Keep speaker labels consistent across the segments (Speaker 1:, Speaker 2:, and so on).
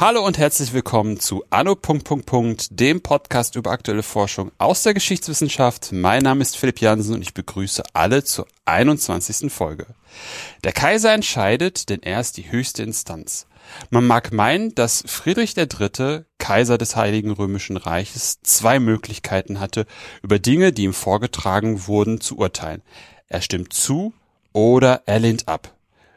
Speaker 1: Hallo und herzlich willkommen zu Anno. dem Podcast über aktuelle Forschung aus der Geschichtswissenschaft. Mein Name ist Philipp Jansen und ich begrüße alle zur 21. Folge. Der Kaiser entscheidet, denn er ist die höchste Instanz. Man mag meinen, dass Friedrich III., Kaiser des Heiligen Römischen Reiches, zwei Möglichkeiten hatte, über Dinge, die ihm vorgetragen wurden, zu urteilen. Er stimmt zu oder er lehnt ab.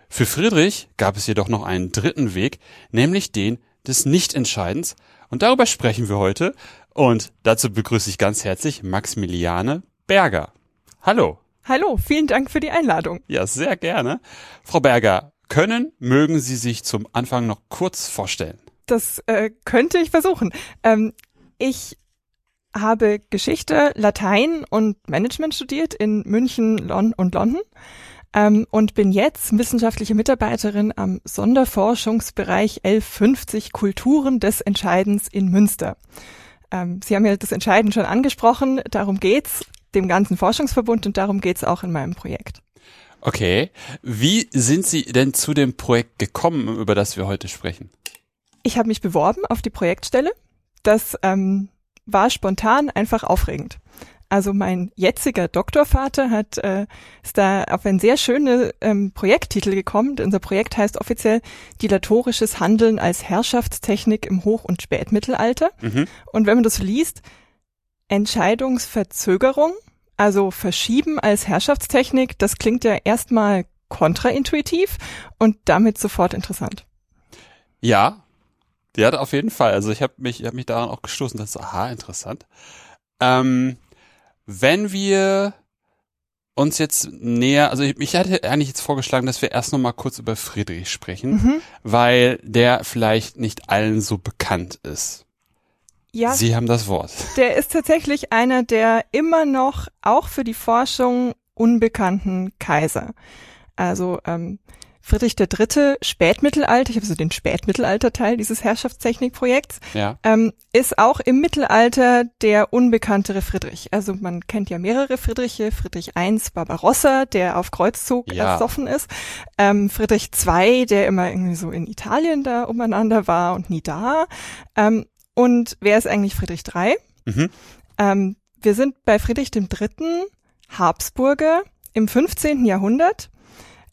Speaker 1: Für Friedrich gab es jedoch noch einen dritten Weg, nämlich den, des Nichtentscheidens. Und darüber sprechen wir heute. Und dazu begrüße ich ganz herzlich Maximiliane Berger. Hallo.
Speaker 2: Hallo, vielen Dank für die Einladung.
Speaker 1: Ja, sehr gerne. Frau Berger, können, mögen Sie sich zum Anfang noch kurz vorstellen?
Speaker 2: Das äh, könnte ich versuchen. Ähm, ich habe Geschichte, Latein und Management studiert in München Lon und London ähm, und bin jetzt wissenschaftliche Mitarbeiterin am Sonderforschungsbereich 1150 Kulturen des Entscheidens in Münster. Ähm, Sie haben ja das Entscheiden schon angesprochen, darum geht's dem ganzen Forschungsverbund und darum geht's auch in meinem Projekt.
Speaker 1: Okay, wie sind Sie denn zu dem Projekt gekommen, über das wir heute sprechen?
Speaker 2: Ich habe mich beworben auf die Projektstelle. Das ähm, war spontan einfach aufregend. Also mein jetziger Doktorvater hat äh, ist da auf einen sehr schönen ähm, Projekttitel gekommen. Unser Projekt heißt offiziell Dilatorisches Handeln als Herrschaftstechnik im Hoch- und Spätmittelalter. Mhm. Und wenn man das liest, Entscheidungsverzögerung, also Verschieben als Herrschaftstechnik, das klingt ja erstmal kontraintuitiv und damit sofort interessant.
Speaker 1: Ja, ja, auf jeden Fall. Also ich habe mich, ich hab mich daran auch gestoßen, das ist aha, interessant. Ähm, wenn wir uns jetzt näher, also ich, ich hatte eigentlich jetzt vorgeschlagen, dass wir erst noch mal kurz über Friedrich sprechen, mhm. weil der vielleicht nicht allen so bekannt ist. Ja. Sie haben das Wort.
Speaker 2: Der ist tatsächlich einer der immer noch auch für die Forschung unbekannten Kaiser. Also ähm, Friedrich III. Spätmittelalter, ich habe so den Spätmittelalter-Teil dieses Herrschaftstechnikprojekts, ja. ähm, ist auch im Mittelalter der unbekanntere Friedrich. Also man kennt ja mehrere Friedriche, Friedrich I. Barbarossa, der auf Kreuzzug ja. ersoffen ist, ähm, Friedrich II., der immer irgendwie so in Italien da umeinander war und nie da. Ähm, und wer ist eigentlich Friedrich III.? Mhm. Ähm, wir sind bei Friedrich III. Habsburger im 15. Jahrhundert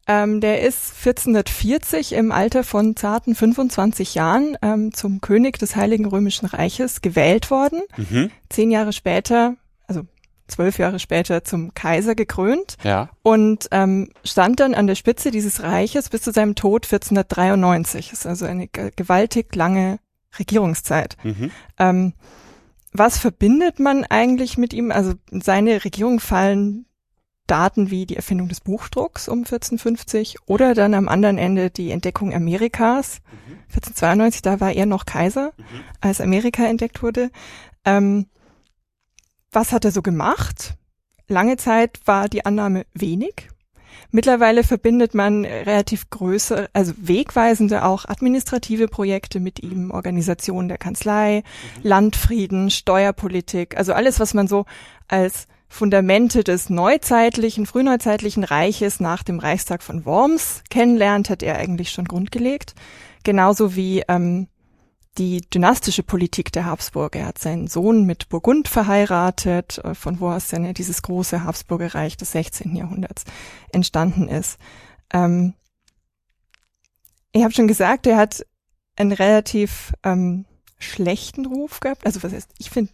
Speaker 2: ähm, der ist 1440 im Alter von zarten 25 Jahren ähm, zum König des Heiligen Römischen Reiches gewählt worden. Mhm. Zehn Jahre später, also zwölf Jahre später zum Kaiser gekrönt ja. und ähm, stand dann an der Spitze dieses Reiches bis zu seinem Tod 1493. Das ist also eine gewaltig lange Regierungszeit. Mhm. Ähm, was verbindet man eigentlich mit ihm? Also seine Regierung fallen Daten wie die Erfindung des Buchdrucks um 1450 oder dann am anderen Ende die Entdeckung Amerikas. Mhm. 1492, da war er noch Kaiser, mhm. als Amerika entdeckt wurde. Ähm, was hat er so gemacht? Lange Zeit war die Annahme wenig. Mittlerweile verbindet man relativ größere, also wegweisende auch administrative Projekte mit ihm, Organisation der Kanzlei, mhm. Landfrieden, Steuerpolitik, also alles, was man so als Fundamente des neuzeitlichen, frühneuzeitlichen Reiches nach dem Reichstag von Worms kennenlernt, hat er eigentlich schon grundgelegt. Genauso wie ähm, die dynastische Politik der Habsburger. Er hat seinen Sohn mit Burgund verheiratet, äh, von wo aus dann ja dieses große Habsburger Reich des 16. Jahrhunderts entstanden ist. Ähm, ich habe schon gesagt, er hat einen relativ ähm, schlechten Ruf gehabt. Also was heißt, ich finde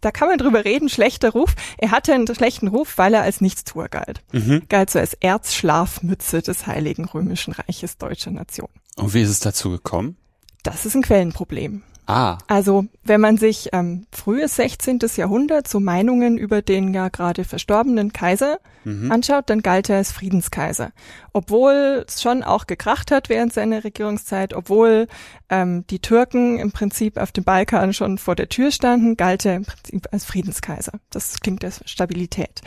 Speaker 2: da kann man drüber reden, schlechter Ruf. Er hatte einen schlechten Ruf, weil er als Nichtstuer galt. Mhm. Galt so als Erzschlafmütze des Heiligen Römischen Reiches deutscher Nation.
Speaker 1: Und wie ist es dazu gekommen?
Speaker 2: Das ist ein Quellenproblem. Ah. Also wenn man sich ähm, frühes 16. Jahrhundert so Meinungen über den ja gerade verstorbenen Kaiser mhm. anschaut, dann galt er als Friedenskaiser. Obwohl es schon auch gekracht hat während seiner Regierungszeit, obwohl ähm, die Türken im Prinzip auf dem Balkan schon vor der Tür standen, galt er im Prinzip als Friedenskaiser. Das klingt als Stabilität.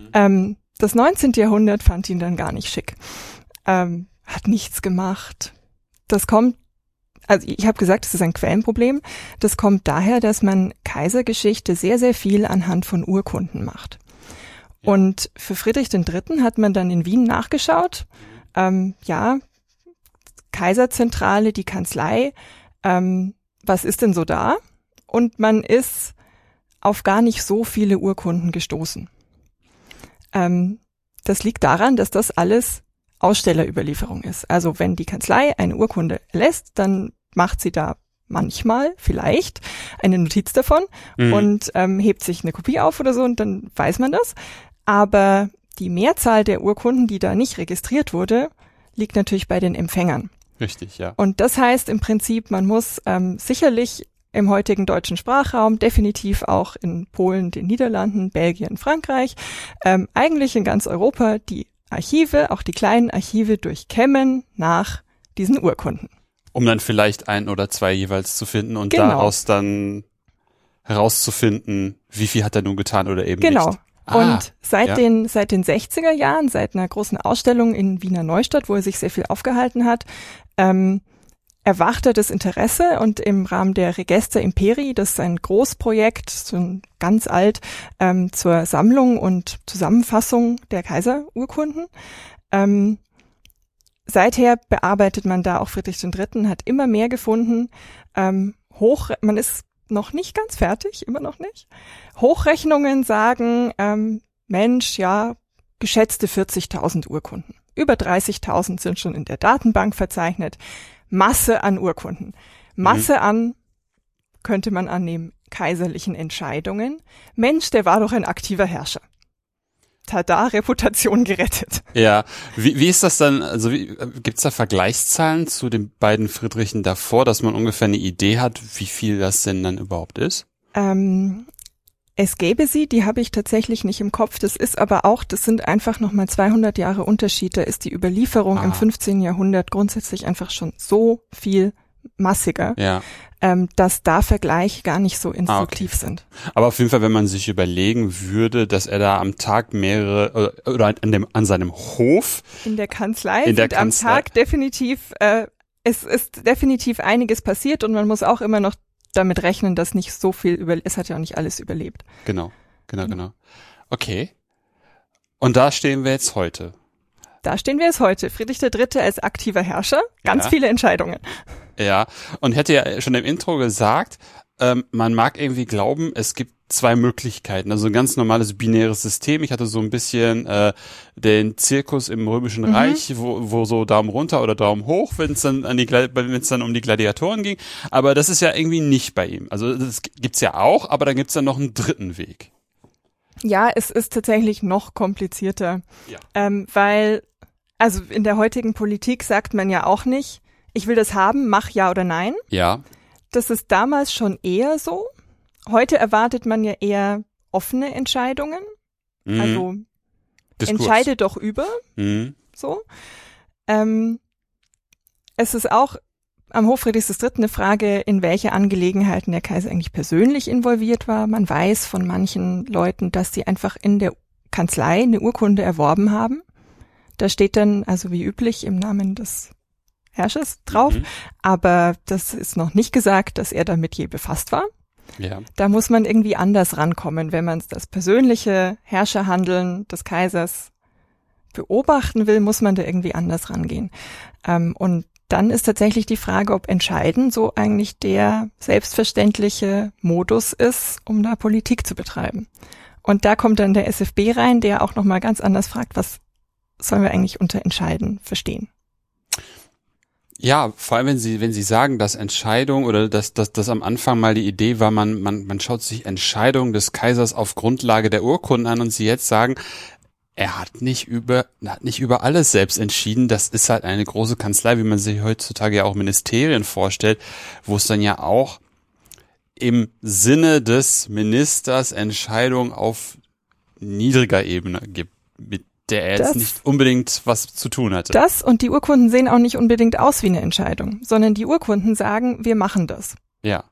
Speaker 2: Mhm. Ähm, das 19. Jahrhundert fand ihn dann gar nicht schick. Ähm, hat nichts gemacht. Das kommt also ich habe gesagt, es ist ein Quellenproblem. Das kommt daher, dass man Kaisergeschichte sehr, sehr viel anhand von Urkunden macht. Ja. Und für Friedrich III. hat man dann in Wien nachgeschaut. Ähm, ja, Kaiserzentrale, die Kanzlei, ähm, was ist denn so da? Und man ist auf gar nicht so viele Urkunden gestoßen. Ähm, das liegt daran, dass das alles Ausstellerüberlieferung ist. Also wenn die Kanzlei eine Urkunde lässt, dann macht sie da manchmal vielleicht eine Notiz davon mhm. und ähm, hebt sich eine Kopie auf oder so und dann weiß man das. Aber die Mehrzahl der Urkunden, die da nicht registriert wurde, liegt natürlich bei den Empfängern.
Speaker 1: Richtig, ja.
Speaker 2: Und das heißt im Prinzip, man muss ähm, sicherlich im heutigen deutschen Sprachraum, definitiv auch in Polen, den Niederlanden, Belgien, Frankreich, ähm, eigentlich in ganz Europa die Archive, auch die kleinen Archive durchkämmen nach diesen Urkunden.
Speaker 1: Um dann vielleicht ein oder zwei jeweils zu finden und genau. daraus dann herauszufinden, wie viel hat er nun getan oder eben
Speaker 2: genau.
Speaker 1: nicht.
Speaker 2: Genau. Ah, und seit ja. den, seit den 60er Jahren, seit einer großen Ausstellung in Wiener Neustadt, wo er sich sehr viel aufgehalten hat, ähm, erwachte das Interesse und im Rahmen der Register Imperi, das ist ein Großprojekt, so ganz alt, ähm, zur Sammlung und Zusammenfassung der Kaiserurkunden. Ähm, seither bearbeitet man da auch Friedrich III., hat immer mehr gefunden. Ähm, hoch, man ist noch nicht ganz fertig, immer noch nicht. Hochrechnungen sagen, ähm, Mensch, ja, geschätzte 40.000 Urkunden. Über 30.000 sind schon in der Datenbank verzeichnet. Masse an Urkunden. Masse mhm. an, könnte man annehmen, kaiserlichen Entscheidungen. Mensch, der war doch ein aktiver Herrscher. Tada, Reputation gerettet.
Speaker 1: Ja, wie, wie ist das dann, also wie, gibt's da Vergleichszahlen zu den beiden Friedrichen davor, dass man ungefähr eine Idee hat, wie viel das denn dann überhaupt ist?
Speaker 2: Ähm, es gäbe sie, die habe ich tatsächlich nicht im Kopf. Das ist aber auch, das sind einfach nochmal 200 Jahre Unterschied. Da ist die Überlieferung ah. im 15. Jahrhundert grundsätzlich einfach schon so viel massiger,
Speaker 1: ja.
Speaker 2: Ähm, dass da Vergleiche gar nicht so instruktiv ah, okay. sind.
Speaker 1: Aber auf jeden Fall, wenn man sich überlegen würde, dass er da am Tag mehrere äh, oder an, dem, an seinem Hof
Speaker 2: in der Kanzlei in der Kanzlei. am Tag definitiv äh, es ist definitiv einiges passiert und man muss auch immer noch damit rechnen, dass nicht so viel über, es hat ja auch nicht alles überlebt.
Speaker 1: Genau, genau, genau. genau. Okay. Und da stehen wir jetzt heute.
Speaker 2: Da stehen wir jetzt heute. Friedrich III. als aktiver Herrscher, ganz ja. viele Entscheidungen.
Speaker 1: Ja, und hätte ja schon im Intro gesagt, ähm, man mag irgendwie glauben, es gibt zwei Möglichkeiten. Also ein ganz normales binäres System. Ich hatte so ein bisschen äh, den Zirkus im Römischen mhm. Reich, wo, wo so Daumen runter oder Daumen hoch, wenn es dann an die wenn es dann um die Gladiatoren ging. Aber das ist ja irgendwie nicht bei ihm. Also das gibt's ja auch, aber dann gibt's dann noch einen dritten Weg.
Speaker 2: Ja, es ist tatsächlich noch komplizierter,
Speaker 1: ja.
Speaker 2: ähm, weil also in der heutigen Politik sagt man ja auch nicht, ich will das haben, mach ja oder nein.
Speaker 1: Ja.
Speaker 2: Das ist damals schon eher so. Heute erwartet man ja eher offene Entscheidungen. Mhm. Also Diskurs. entscheide doch über.
Speaker 1: Mhm.
Speaker 2: So. Ähm, es ist auch am Hof Friedrichs III. eine Frage, in welche Angelegenheiten der Kaiser eigentlich persönlich involviert war. Man weiß von manchen Leuten, dass sie einfach in der Kanzlei eine Urkunde erworben haben. Da steht dann, also wie üblich, im Namen des Herrschers drauf. Mhm. Aber das ist noch nicht gesagt, dass er damit je befasst war.
Speaker 1: Ja.
Speaker 2: Da muss man irgendwie anders rankommen, wenn man das persönliche Herrscherhandeln des Kaisers beobachten will, muss man da irgendwie anders rangehen. Ähm, und dann ist tatsächlich die Frage, ob entscheiden so eigentlich der selbstverständliche Modus ist, um da Politik zu betreiben. Und da kommt dann der SFB rein, der auch nochmal ganz anders fragt, was sollen wir eigentlich unter entscheiden verstehen?
Speaker 1: Ja, vor allem wenn Sie wenn Sie sagen, dass Entscheidung oder dass dass das am Anfang mal die Idee war, man man man schaut sich Entscheidungen des Kaisers auf Grundlage der Urkunden an und Sie jetzt sagen, er hat nicht über hat nicht über alles selbst entschieden. Das ist halt eine große Kanzlei, wie man sich heutzutage ja auch Ministerien vorstellt, wo es dann ja auch im Sinne des Ministers Entscheidungen auf niedriger Ebene gibt, mit der er jetzt nicht unbedingt was zu tun hatte.
Speaker 2: Das und die Urkunden sehen auch nicht unbedingt aus wie eine Entscheidung, sondern die Urkunden sagen, wir machen das.
Speaker 1: Ja,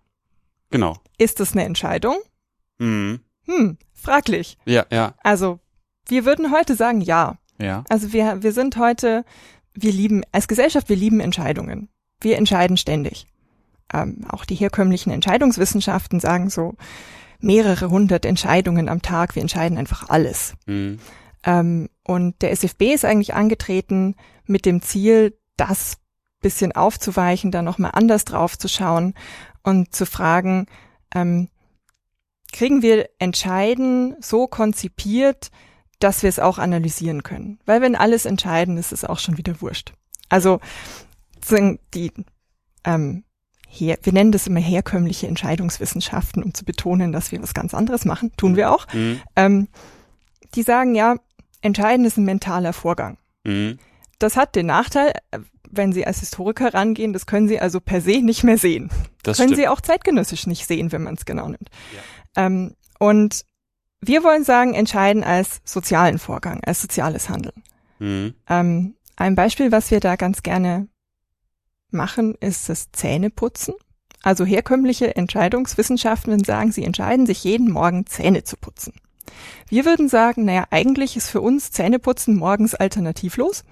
Speaker 1: genau.
Speaker 2: Ist das eine Entscheidung?
Speaker 1: Hm.
Speaker 2: Hm, fraglich.
Speaker 1: Ja, ja.
Speaker 2: Also, wir würden heute sagen, ja.
Speaker 1: Ja.
Speaker 2: Also wir, wir sind heute, wir lieben, als Gesellschaft, wir lieben Entscheidungen. Wir entscheiden ständig. ähm, auch die herkömmlichen Entscheidungswissenschaften sagen so mehrere hundert Entscheidungen am Tag, wir entscheiden einfach alles. Mhm. Ähm, und der SFB ist eigentlich angetreten mit dem Ziel, das bisschen aufzuweichen, da nochmal anders drauf zu schauen und zu fragen, ähm, kriegen wir Entscheiden so konzipiert, dass wir es auch analysieren können. Weil wenn alles entscheiden, ist es auch schon wieder wurscht. Also die, ähm, her, wir nennen das immer herkömmliche Entscheidungswissenschaften, um zu betonen, dass wir was ganz anderes machen, tun wir auch. Mhm. Ähm, die sagen ja, entscheiden ist ein mentaler Vorgang. Mhm. Das hat den Nachteil, wenn Sie als Historiker rangehen, das können Sie also per se nicht mehr sehen. Das können stimmt. Sie auch zeitgenössisch nicht sehen, wenn man es genau nimmt. Ja. Ähm, und wir wollen sagen, entscheiden als sozialen Vorgang, als soziales Handeln. Mhm. Ähm, ein Beispiel, was wir da ganz gerne machen, ist das Zähneputzen. Also herkömmliche Entscheidungswissenschaften sagen, sie entscheiden sich jeden Morgen Zähne zu putzen. Wir würden sagen, naja, eigentlich ist für uns Zähneputzen morgens alternativlos.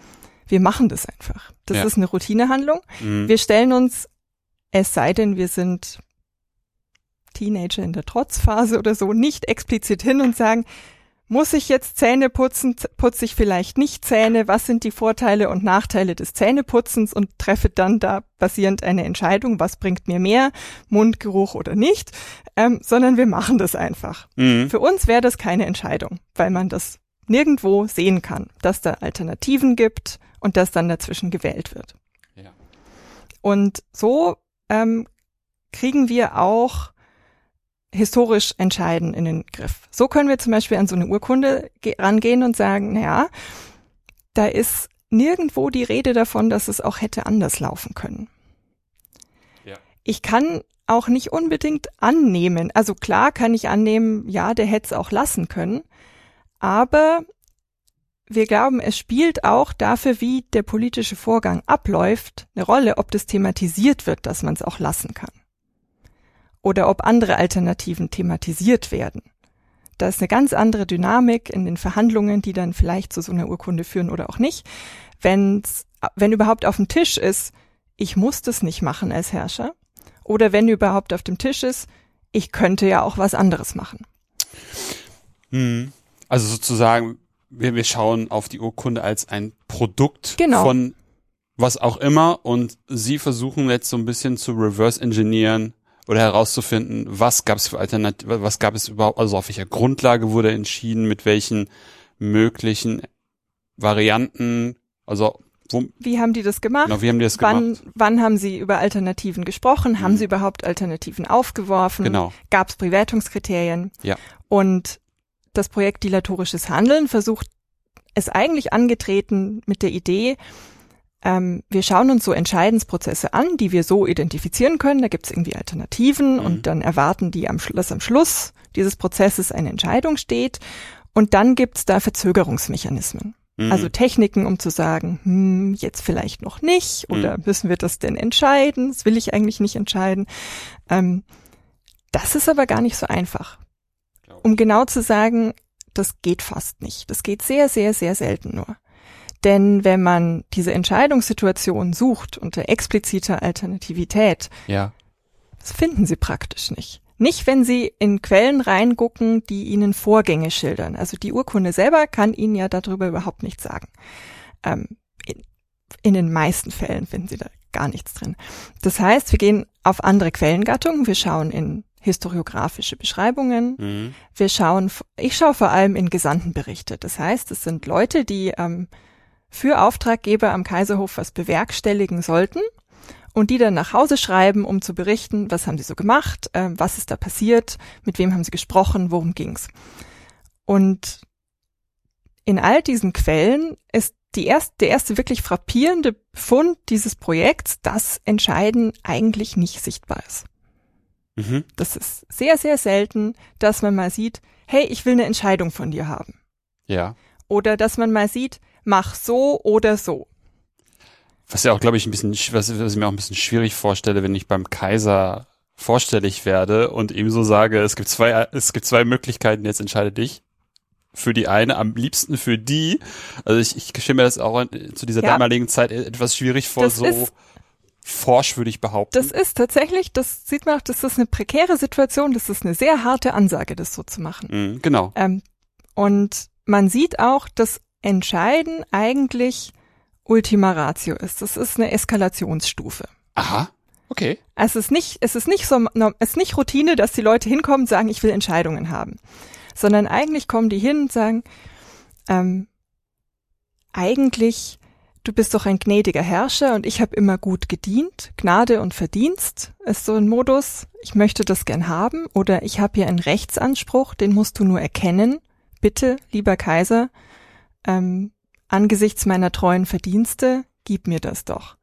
Speaker 2: Wir machen das einfach. Das ja. ist eine Routinehandlung. Mhm. Wir stellen uns, es sei denn, wir sind Teenager in der Trotzphase oder so, nicht explizit hin und sagen, muss ich jetzt Zähne putzen? Putze ich vielleicht nicht Zähne? Was sind die Vorteile und Nachteile des Zähneputzens und treffe dann da basierend eine Entscheidung, was bringt mir mehr, Mundgeruch oder nicht, ähm, sondern wir machen das einfach. Mhm. Für uns wäre das keine Entscheidung, weil man das nirgendwo sehen kann, dass da Alternativen gibt und dass dann dazwischen gewählt wird. Ja. Und so ähm, kriegen wir auch historisch entscheiden in den Griff. So können wir zum Beispiel an so eine Urkunde rangehen und sagen, naja, da ist nirgendwo die Rede davon, dass es auch hätte anders laufen können. Ja. Ich kann auch nicht unbedingt annehmen. Also klar kann ich annehmen, ja, der hätte es auch lassen können. Aber wir glauben, es spielt auch dafür, wie der politische Vorgang abläuft, eine Rolle, ob das thematisiert wird, dass man es auch lassen kann oder ob andere Alternativen thematisiert werden. Da ist eine ganz andere Dynamik in den Verhandlungen, die dann vielleicht zu so einer Urkunde führen oder auch nicht. Wenn's, wenn überhaupt auf dem Tisch ist, ich muss das nicht machen als Herrscher. Oder wenn überhaupt auf dem Tisch ist, ich könnte ja auch was anderes machen.
Speaker 1: Hm. Also sozusagen, wir, wir schauen auf die Urkunde als ein Produkt genau. von was auch immer und Sie versuchen jetzt so ein bisschen zu reverse engineeren, oder herauszufinden, was gab es für Alternativen, was gab es überhaupt, also auf welcher Grundlage wurde entschieden, mit welchen möglichen Varianten, also
Speaker 2: wo, wie haben die das gemacht?
Speaker 1: Genau, wie haben die das
Speaker 2: wann,
Speaker 1: gemacht?
Speaker 2: Wann haben sie über Alternativen gesprochen? Haben mhm. sie überhaupt Alternativen aufgeworfen?
Speaker 1: Genau.
Speaker 2: Gab es Bewertungskriterien?
Speaker 1: Ja.
Speaker 2: Und das Projekt Dilatorisches Handeln versucht es eigentlich angetreten mit der Idee, ähm, wir schauen uns so Entscheidensprozesse an, die wir so identifizieren können. Da gibt es irgendwie Alternativen mhm. und dann erwarten die am Schluss, am Schluss dieses Prozesses eine Entscheidung steht. Und dann gibt es da Verzögerungsmechanismen. Mhm. Also Techniken, um zu sagen, hm, jetzt vielleicht noch nicht oder mhm. müssen wir das denn entscheiden? Das will ich eigentlich nicht entscheiden. Ähm, das ist aber gar nicht so einfach. Um genau zu sagen, das geht fast nicht. Das geht sehr, sehr, sehr selten nur. Denn wenn man diese Entscheidungssituation sucht unter expliziter Alternativität,
Speaker 1: ja.
Speaker 2: das finden sie praktisch nicht. Nicht, wenn Sie in Quellen reingucken, die Ihnen Vorgänge schildern. Also die Urkunde selber kann Ihnen ja darüber überhaupt nichts sagen. Ähm, in, in den meisten Fällen finden Sie da gar nichts drin. Das heißt, wir gehen auf andere Quellengattungen. Wir schauen in historiografische Beschreibungen. Mhm. Wir schauen, ich schaue vor allem in Gesandtenberichte. Das heißt, es sind Leute, die ähm, für Auftraggeber am Kaiserhof was bewerkstelligen sollten und die dann nach Hause schreiben, um zu berichten, was haben sie so gemacht, äh, was ist da passiert, mit wem haben sie gesprochen, worum ging's. Und in all diesen Quellen ist die erste, der erste wirklich frappierende Fund dieses Projekts, dass Entscheiden eigentlich nicht sichtbar ist. Mhm. Das ist sehr, sehr selten, dass man mal sieht, hey, ich will eine Entscheidung von dir haben.
Speaker 1: Ja.
Speaker 2: Oder dass man mal sieht, mach so oder so.
Speaker 1: Was ja auch, glaube ich, ein bisschen, was, was ich mir auch ein bisschen schwierig vorstelle, wenn ich beim Kaiser vorstellig werde und ihm so sage, es gibt zwei, es gibt zwei Möglichkeiten, jetzt entscheide dich. Für die eine, am liebsten für die. Also ich, ich stelle mir das auch zu dieser ja. damaligen Zeit etwas schwierig vor,
Speaker 2: das
Speaker 1: so. Forsch, würde ich behaupten.
Speaker 2: Das ist tatsächlich, das sieht man auch, das ist eine prekäre Situation, das ist eine sehr harte Ansage, das so zu machen.
Speaker 1: Mhm, genau.
Speaker 2: Ähm, und man sieht auch, dass Entscheiden eigentlich Ultima Ratio ist. Das ist eine Eskalationsstufe.
Speaker 1: Aha. Okay.
Speaker 2: Es ist nicht, es ist nicht so, es ist nicht Routine, dass die Leute hinkommen und sagen, ich will Entscheidungen haben, sondern eigentlich kommen die hin und sagen, ähm, eigentlich, du bist doch ein gnädiger Herrscher und ich habe immer gut gedient. Gnade und Verdienst ist so ein Modus. Ich möchte das gern haben oder ich habe hier einen Rechtsanspruch, den musst du nur erkennen. Bitte, lieber Kaiser, ähm, angesichts meiner treuen Verdienste, gib mir das doch.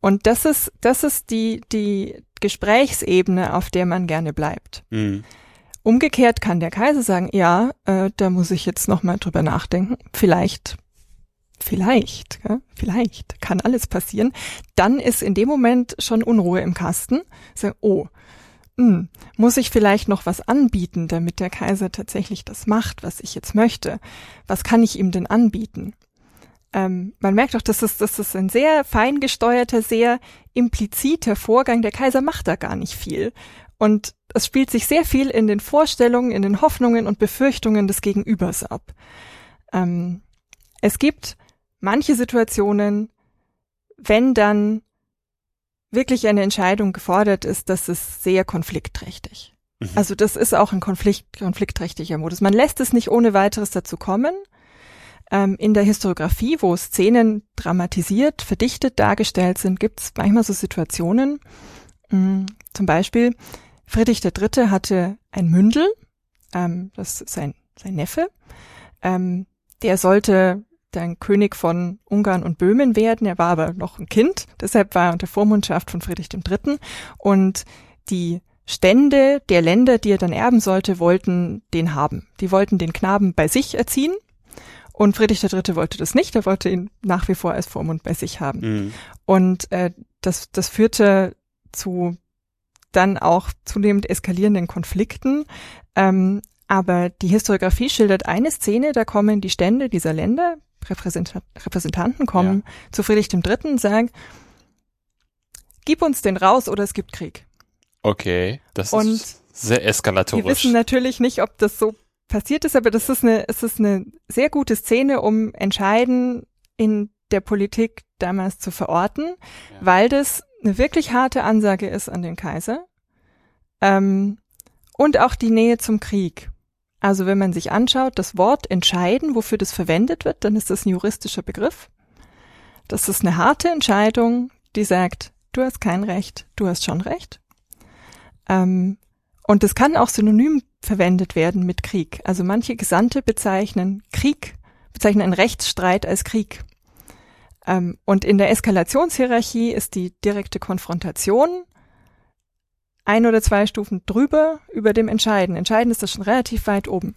Speaker 2: Und das ist, das ist die, die Gesprächsebene, auf der man gerne bleibt.
Speaker 1: Mhm.
Speaker 2: Umgekehrt kann der Kaiser sagen, ja, äh, da muss ich jetzt nochmal drüber nachdenken. Vielleicht, vielleicht, ja, vielleicht kann alles passieren. Dann ist in dem Moment schon Unruhe im Kasten. Sagen, oh, hm, muss ich vielleicht noch was anbieten, damit der Kaiser tatsächlich das macht, was ich jetzt möchte? Was kann ich ihm denn anbieten? ähm, man merkt auch, dass es, das ist ein sehr fein gesteuerter, sehr impliziter Vorgang. Der Kaiser macht da gar nicht viel. Und es spielt sich sehr viel in den Vorstellungen, in den Hoffnungen und Befürchtungen des Gegenübers ab. Ähm, es gibt manche Situationen, wenn dann wirklich eine Entscheidung gefordert ist, das ist sehr konfliktträchtig. Mhm. Also das ist auch ein Konflikt, konfliktträchtiger Modus. Man lässt es nicht ohne weiteres dazu kommen, ähm, in der Historiografie, wo Szenen dramatisiert, verdichtet dargestellt sind, gibt es manchmal so Situationen. Mh, mm, zum Beispiel, Friedrich III. hatte ein Mündel, ähm, das ist sein, sein Neffe, ähm, der sollte dann König von Ungarn und Böhmen werden. Er war aber noch ein Kind, deshalb war er unter Vormundschaft von Friedrich III. Und die Stände der Länder, die er dann erben sollte, wollten den haben. Die wollten den Knaben bei sich erziehen und Friedrich III. wollte das nicht, er wollte ihn nach wie vor als Vormund bei sich haben. Mhm. Und äh, das, das führte zu dann auch zunehmend eskalierenden Konflikten. Ähm, aber die Historiografie schildert eine Szene, da kommen die Stände dieser Länder, Repräsentant, Repräsentanten kommen ja. zu Friedrich III. und sagen, gib uns den raus oder es gibt Krieg.
Speaker 1: Okay, das und ist sehr eskalatorisch.
Speaker 2: Wir wissen natürlich nicht, ob das so passiert ist, aber das ist eine, es ist eine sehr gute Szene, um Entscheiden in der Politik damals zu verorten, ja. weil das eine wirklich harte Ansage ist an den Kaiser. Ähm, und auch die Nähe zum Krieg. Also wenn man sich anschaut, das Wort entscheiden, wofür das verwendet wird, dann ist das ein juristischer Begriff. Das ist eine harte Entscheidung, die sagt, du hast kein Recht, du hast schon Recht. Ähm, und das kann auch synonym verwendet werden mit Krieg. Also manche Gesandte bezeichnen Krieg, bezeichnen einen Rechtsstreit als Krieg. Ähm, und in der Eskalationshierarchie ist die direkte Konfrontation ein oder zwei Stufen drüber über dem Entscheiden. Entscheiden ist das schon relativ weit oben.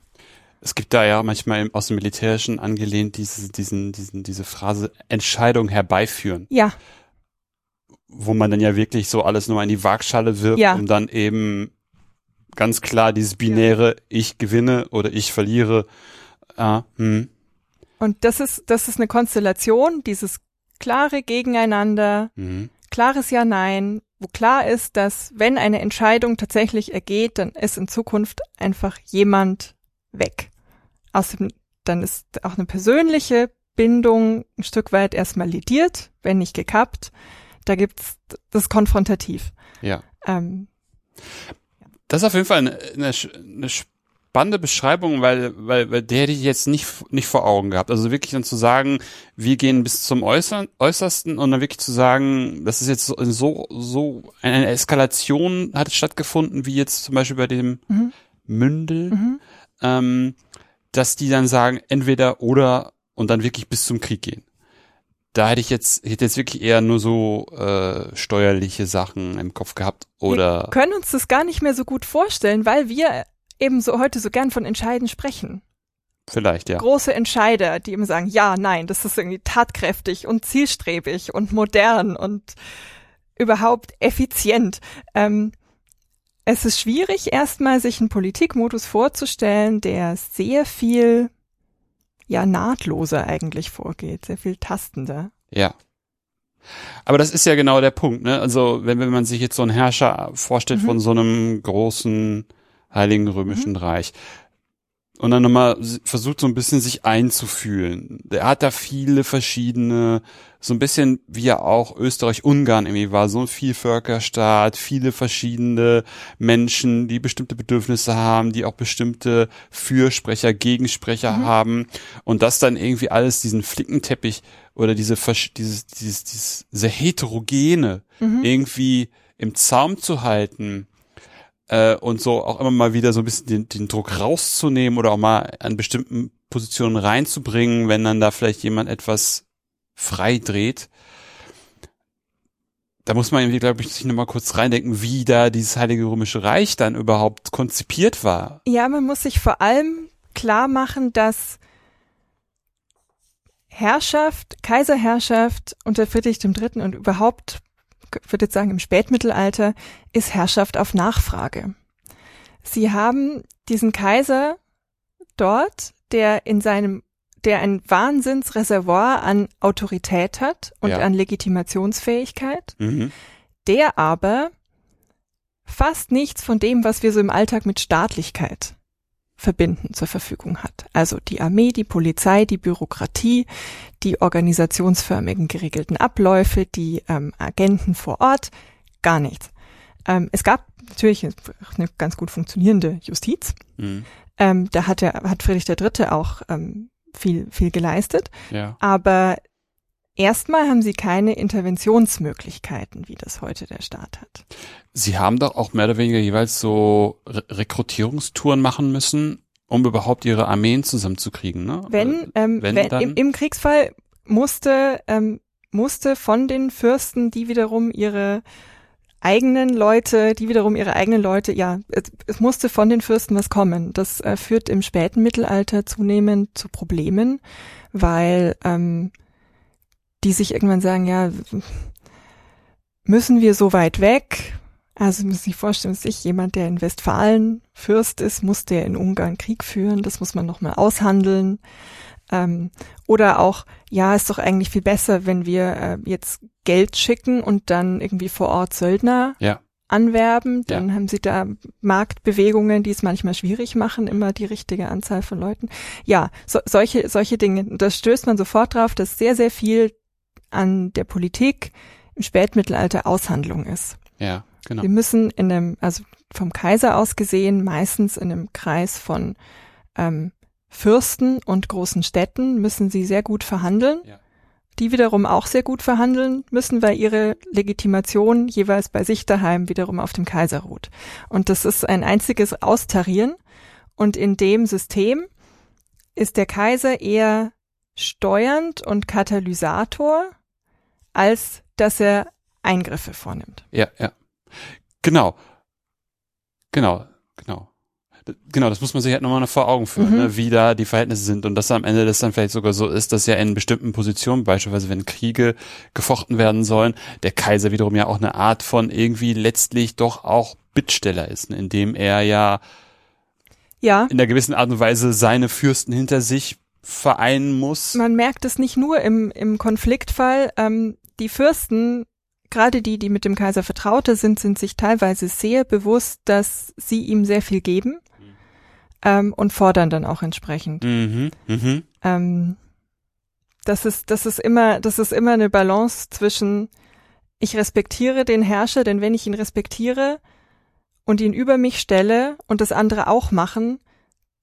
Speaker 1: Es gibt da ja manchmal aus dem Militärischen angelehnt diese, diesen, diesen, diese Phrase Entscheidung herbeiführen.
Speaker 2: Ja.
Speaker 1: Wo man dann ja wirklich so alles nochmal in die Waagschale wirft, ja. um dann eben ganz klar dieses binäre, ja. ich gewinne oder ich verliere. Ah, hm.
Speaker 2: Und das ist, das ist eine Konstellation, dieses klare Gegeneinander, mhm. Klares Ja, Nein, wo klar ist, dass wenn eine Entscheidung tatsächlich ergeht, dann ist in Zukunft einfach jemand weg. Außerdem, dann ist auch eine persönliche Bindung ein Stück weit erstmal lidiert, wenn nicht gekappt. Da gibt's das konfrontativ.
Speaker 1: Ja. Ähm, das ist auf jeden Fall eine, eine, eine spannende Beschreibung, weil, weil, weil der hätte ich jetzt nicht, nicht vor Augen gehabt. Also wirklich dann zu sagen, wir gehen bis zum Äußer, Äußersten und dann wirklich zu sagen, das ist jetzt so, so, so eine Eskalation hat stattgefunden, wie jetzt zum Beispiel bei dem mhm. Mündel, mhm. Ähm, dass die dann sagen, entweder oder und dann wirklich bis zum Krieg gehen da hätte ich jetzt, hätte jetzt wirklich eher nur so äh, steuerliche Sachen im Kopf gehabt oder.
Speaker 2: Wir können uns das gar nicht mehr so gut vorstellen, weil wir eben so heute so gern von Entscheiden sprechen.
Speaker 1: Vielleicht, ja.
Speaker 2: Große Entscheider, die eben sagen, ja, nein, das ist irgendwie tatkräftig und zielstrebig und modern und überhaupt effizient. Ähm, es ist schwierig, erstmal sich einen Politikmodus vorzustellen, der sehr viel ja nahtloser eigentlich vorgeht, sehr viel tastender.
Speaker 1: Ja. Aber das ist ja genau der Punkt, ne? Also wenn, wenn man sich jetzt so einen Herrscher vorstellt
Speaker 2: Mhm.
Speaker 1: von so einem großen Heiligen Römischen Reich und dann nochmal versucht so ein bisschen sich einzufühlen. Der hat da viele verschiedene, so ein bisschen wie ja auch Österreich-Ungarn irgendwie war, so ein Vielvölkerstaat, viele verschiedene Menschen, die bestimmte Bedürfnisse haben, die auch bestimmte Fürsprecher, Gegensprecher haben und das dann irgendwie alles diesen Flickenteppich oder diese dieses dieses sehr heterogene
Speaker 2: Mhm.
Speaker 1: irgendwie im Zaum zu halten äh, und so auch immer mal wieder so ein bisschen den, den Druck rauszunehmen oder auch mal an bestimmten Positionen reinzubringen, wenn dann da vielleicht jemand etwas frei dreht. Da muss man irgendwie, glaube ich, sich nochmal kurz reindenken, wie da dieses Heilige Römische Reich dann überhaupt konzipiert war.
Speaker 2: Ja, man muss sich vor allem klar machen, dass Herrschaft, Kaiserherrschaft unter Friedrich III. und überhaupt, würde jetzt sagen, im Spätmittelalter ist Herrschaft auf Nachfrage. Sie haben diesen Kaiser dort, der in seinem, der ein Wahnsinnsreservoir an Autorität hat und
Speaker 1: Ja.
Speaker 2: an Legitimationsfähigkeit,
Speaker 1: Mhm.
Speaker 2: der aber fast nichts von dem, was wir so im Alltag mit Staatlichkeit verbinden, zur Verfügung hat. Also die Armee, die Polizei, die Bürokratie, die organisationsförmigen geregelten Abläufe, die ähm, Agenten vor Ort, gar nichts. Ähm, es gab natürlich eine ganz gut funktionierende Justiz.
Speaker 1: Mhm.
Speaker 2: Ähm, da hat, er, hat Friedrich III. auch ähm, viel, viel geleistet.
Speaker 1: Ja.
Speaker 2: Aber erstmal haben sie keine Interventionsmöglichkeiten, wie das heute der Staat hat.
Speaker 1: Sie haben doch auch mehr oder weniger jeweils so Re Rekrutierungstouren machen müssen, um überhaupt ihre Armeen zusammenzukriegen, ne?
Speaker 2: Wenn, ähm,
Speaker 1: wenn
Speaker 2: wenn, im, im Kriegsfall musste, ähm, musste von den Fürsten, die wiederum ihre eigenen Leute, die wiederum ihre eigenen Leute, ja, es, es musste von den Fürsten was kommen. Das äh, führt im späten Mittelalter zunehmend zu Problemen, weil ähm, die sich irgendwann sagen, ja, müssen wir so weit weg? Also muss sich vorstellen, dass ich jemand, der in Westfalen Fürst ist, muss der in Ungarn Krieg führen. Das muss man nochmal aushandeln. Ähm, oder auch, ja, ist doch eigentlich viel besser, wenn wir äh, jetzt Geld schicken und dann irgendwie vor Ort Söldner
Speaker 1: Ja.
Speaker 2: anwerben. Dann haben sie da Marktbewegungen, die es manchmal schwierig machen, immer die richtige Anzahl von Leuten. Ja, so, solche, solche Dinge. Da stößt man sofort drauf, dass sehr, sehr viel an der Politik im Spätmittelalter Aushandlung ist.
Speaker 1: Ja, genau.
Speaker 2: Wir müssen in einem, also vom Kaiser aus gesehen, meistens in einem Kreis von ähm, Fürsten und großen Städten müssen sie sehr gut verhandeln.
Speaker 1: Ja.
Speaker 2: Die wiederum auch sehr gut verhandeln müssen, weil ihre Legitimation jeweils bei sich daheim wiederum auf dem Kaiser ruht. Und das ist ein einziges Austarieren. Und in dem System ist der Kaiser eher steuernd und Katalysator, als dass er Eingriffe vornimmt.
Speaker 1: Ja, ja. Genau. Genau, genau. Genau, das muss man sich halt nochmal vor Augen führen,
Speaker 2: Mhm.
Speaker 1: ne, wie da die Verhältnisse sind und dass am Ende das dann vielleicht sogar so ist, dass ja in bestimmten Positionen, beispielsweise wenn Kriege gefochten werden sollen, der Kaiser wiederum ja auch eine Art von irgendwie letztlich doch auch Bittsteller ist, ne, indem er ja
Speaker 2: Ja,
Speaker 1: in einer gewissen Art und Weise seine Fürsten hinter sich vereinen muss.
Speaker 2: man merkt es nicht nur im, im Konfliktfall. Ähm, die Fürsten, gerade die, die mit dem Kaiser Vertraute sind, sind sich teilweise sehr bewusst, dass sie ihm sehr viel geben ähm, und fordern dann auch entsprechend.
Speaker 1: Mhm, mhm.
Speaker 2: Ähm, das ist, das ist immer, das ist immer eine Balance zwischen ich respektiere den Herrscher, denn wenn ich ihn respektiere und ihn über mich stelle und das andere auch machen,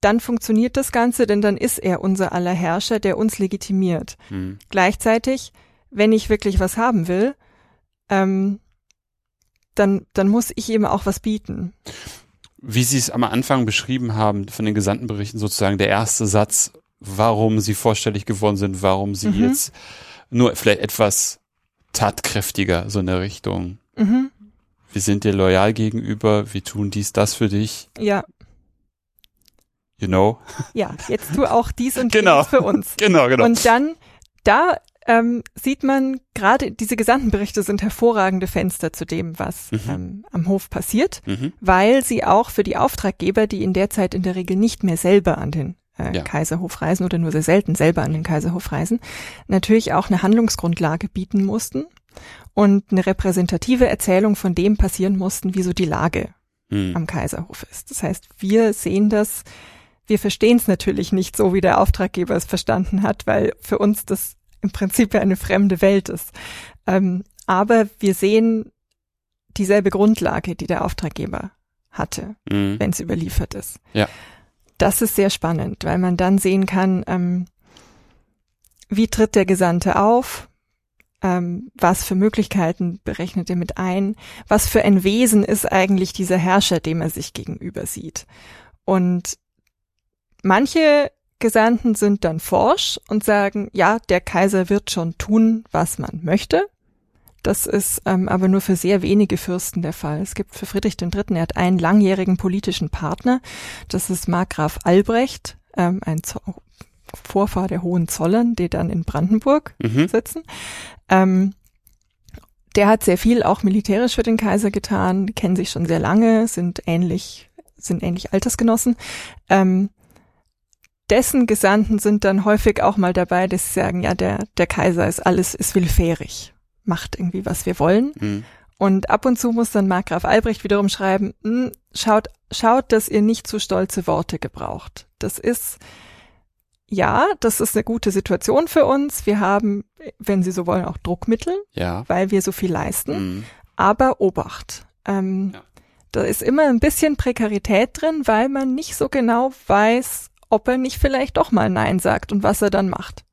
Speaker 2: dann funktioniert das Ganze, denn dann ist er unser aller Herrscher, der uns legitimiert.
Speaker 1: Mhm.
Speaker 2: Gleichzeitig, wenn ich wirklich was haben will, ähm, dann, dann muss ich ihm auch was bieten.
Speaker 1: wie Sie es am Anfang beschrieben haben, von den gesandten Berichten sozusagen der erste Satz, warum Sie vorstellig geworden sind, warum Sie
Speaker 2: Mhm.
Speaker 1: jetzt nur vielleicht etwas tatkräftiger so in der Richtung.
Speaker 2: Mhm.
Speaker 1: Wir sind dir loyal gegenüber, wir tun dies, das für dich,
Speaker 2: Ja,
Speaker 1: you know.
Speaker 2: ja, jetzt tu auch dies und
Speaker 1: Genau.
Speaker 2: jenes für uns.
Speaker 1: Genau, genau.
Speaker 2: Und dann, da ähm, sieht man gerade, diese Gesandtenberichte sind hervorragende Fenster zu dem, was
Speaker 1: Mhm.
Speaker 2: ähm, am Hof passiert,
Speaker 1: mhm.
Speaker 2: weil sie auch für die Auftraggeber, die in der Zeit in der Regel nicht mehr selber an den äh,
Speaker 1: Ja.
Speaker 2: Kaiserhof reisen oder nur sehr selten selber an den Kaiserhof reisen, natürlich auch eine Handlungsgrundlage bieten mussten. und eine repräsentative Erzählung von dem passieren mussten, wie so die Lage
Speaker 1: Hm.
Speaker 2: am Kaiserhof ist. Das heißt, wir sehen das, wir verstehen es natürlich nicht so, wie der Auftraggeber es verstanden hat, weil für uns das im Prinzip ja eine fremde Welt ist. Ähm, aber wir sehen dieselbe Grundlage, die der Auftraggeber hatte,
Speaker 1: Hm.
Speaker 2: wenn es überliefert ist.
Speaker 1: Ja.
Speaker 2: Das ist sehr spannend, weil man dann sehen kann, ähm, wie tritt der Gesandte auf, ähm, was für Möglichkeiten berechnet er mit ein, was für ein Wesen ist eigentlich dieser Herrscher, dem er sich gegenüber sieht. Und manche Gesandten sind dann forsch und sagen, ja, der Kaiser wird schon tun, was man möchte. Das ist ähm, aber nur für sehr wenige Fürsten der Fall. Es gibt für Friedrich III., er hat einen langjährigen politischen Partner, das ist Markgraf Albrecht, ähm, ein Zo Vorfahr der Hohenzollern, die dann in Brandenburg
Speaker 1: Mhm.
Speaker 2: sitzen. Ähm, der hat sehr viel auch militärisch für den Kaiser getan, kennen sich schon sehr lange, sind ähnlich, sind ähnlich Altersgenossen. Ähm, dessen Gesandten sind dann häufig auch mal dabei, dass sie sagen, ja, der, der Kaiser ist alles, ist willfährig, macht irgendwie, was wir wollen.
Speaker 1: Hm.
Speaker 2: Und ab und zu muss dann Markgraf Albrecht wiederum schreiben, "Hm, schaut, schaut, dass ihr nicht zu stolze Worte gebraucht. Das ist, ja, das ist eine gute Situation für uns. Wir haben, wenn Sie so wollen, auch Druckmittel,
Speaker 1: Ja.
Speaker 2: weil wir so viel leisten.
Speaker 1: Hm.
Speaker 2: Aber Obacht. Ähm,
Speaker 1: Ja.
Speaker 2: Da ist immer ein bisschen Prekarität drin, weil man nicht so genau weiß, ob er nicht vielleicht doch mal Nein sagt und was er dann macht.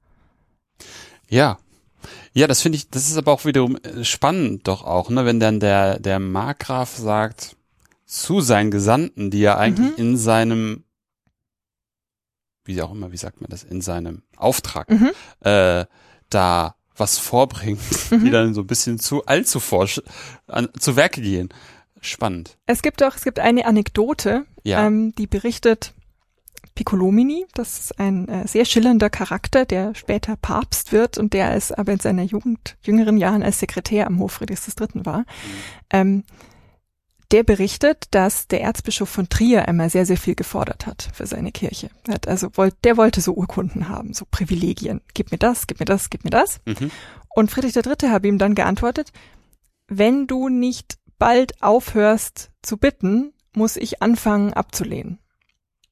Speaker 1: Ja. Ja, das finde ich, das ist aber auch wiederum äh, spannend doch auch, ne, wenn dann der, der Markgraf sagt zu seinen Gesandten, die ja eigentlich
Speaker 2: Mhm.
Speaker 1: in seinem, wie auch immer, wie sagt man das, in seinem Auftrag,
Speaker 2: Mhm.
Speaker 1: äh, da was vorbringen,
Speaker 2: Mhm.
Speaker 1: die dann so ein bisschen zu allzu forsch an, zu Werke gehen. Spannend.
Speaker 2: Es gibt auch, es gibt eine Anekdote,
Speaker 1: Ja.
Speaker 2: ähm, die berichtet Piccolomini, das ist ein äh, sehr schillernder Charakter, der später Papst wird und der als aber in seiner Jugend, jüngeren Jahren als Sekretär am Hof Friedrichs III. war. Ähm, der berichtet, dass der Erzbischof von Trier einmal sehr, sehr viel gefordert hat für seine Kirche. Er hat also der wollte so Urkunden haben, so Privilegien. Gib mir das, gib mir das, gib mir das.
Speaker 1: Mhm.
Speaker 2: Und Friedrich III. habe ihm dann geantwortet, wenn du nicht bald aufhörst zu bitten, muss ich anfangen abzulehnen.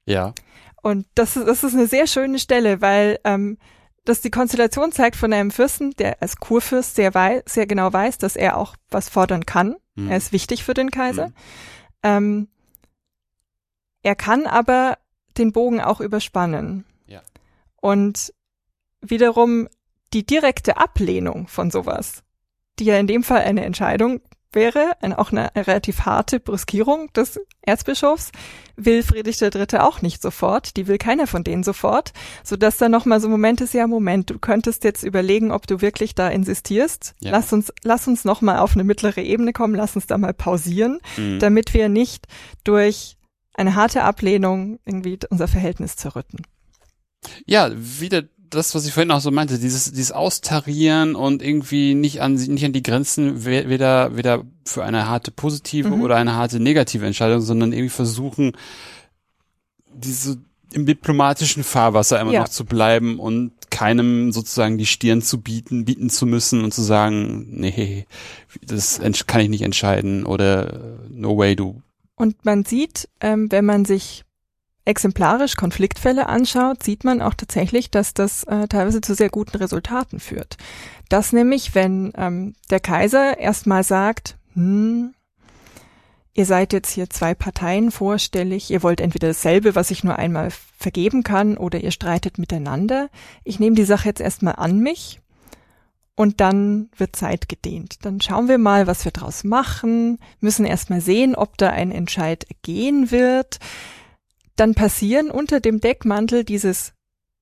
Speaker 1: Ja.
Speaker 2: Und das ist, das ist eine sehr schöne Stelle, weil ähm, das die Konstellation zeigt von einem Fürsten, der als Kurfürst sehr, wei sehr genau weiß, dass er auch was fordern kann.
Speaker 1: Mhm.
Speaker 2: Er ist wichtig für den Kaiser.
Speaker 1: Mhm.
Speaker 2: Ähm, er kann aber den Bogen auch überspannen.
Speaker 1: Ja.
Speaker 2: Und wiederum die direkte Ablehnung von sowas, die ja in dem Fall eine Entscheidung wäre, ein, auch eine relativ harte Brüskierung des Erzbischofs, will Friedrich III. auch nicht sofort, die will keiner von denen sofort, so dass da nochmal so ein Moment ist, ja Moment, du könntest jetzt überlegen, ob du wirklich da insistierst,
Speaker 1: Ja.
Speaker 2: lass uns, lass uns nochmal auf eine mittlere Ebene kommen, lass uns da mal pausieren,
Speaker 1: Mhm.
Speaker 2: damit wir nicht durch eine harte Ablehnung irgendwie unser Verhältnis zerrütten.
Speaker 1: Ja, wieder das, was ich vorhin auch so meinte, dieses, dieses Austarieren und irgendwie nicht an, nicht an die Grenzen, we- weder, weder für eine harte positive
Speaker 2: Mhm.
Speaker 1: oder eine harte negative Entscheidung, sondern irgendwie versuchen, diese im diplomatischen Fahrwasser immer
Speaker 2: Ja.
Speaker 1: noch zu bleiben und keinem sozusagen die Stirn zu bieten, bieten zu müssen und zu sagen, nee, das kann ich nicht entscheiden oder äh, no way, du.
Speaker 2: Und man sieht, ähm, wenn man sich exemplarisch Konfliktfälle anschaut, sieht man auch tatsächlich, dass das äh, teilweise zu sehr guten Resultaten führt. Das nämlich, wenn ähm, der Kaiser erstmal sagt, hm, ihr seid jetzt hier zwei Parteien vorstellig, ihr wollt entweder dasselbe, was ich nur einmal vergeben kann, oder ihr streitet miteinander. Ich nehme die Sache jetzt erstmal an mich und dann wird Zeit gedehnt. Dann schauen wir mal, was wir draus machen, müssen erstmal sehen, ob da ein Entscheid gehen wird. Dann passieren unter dem Deckmantel dieses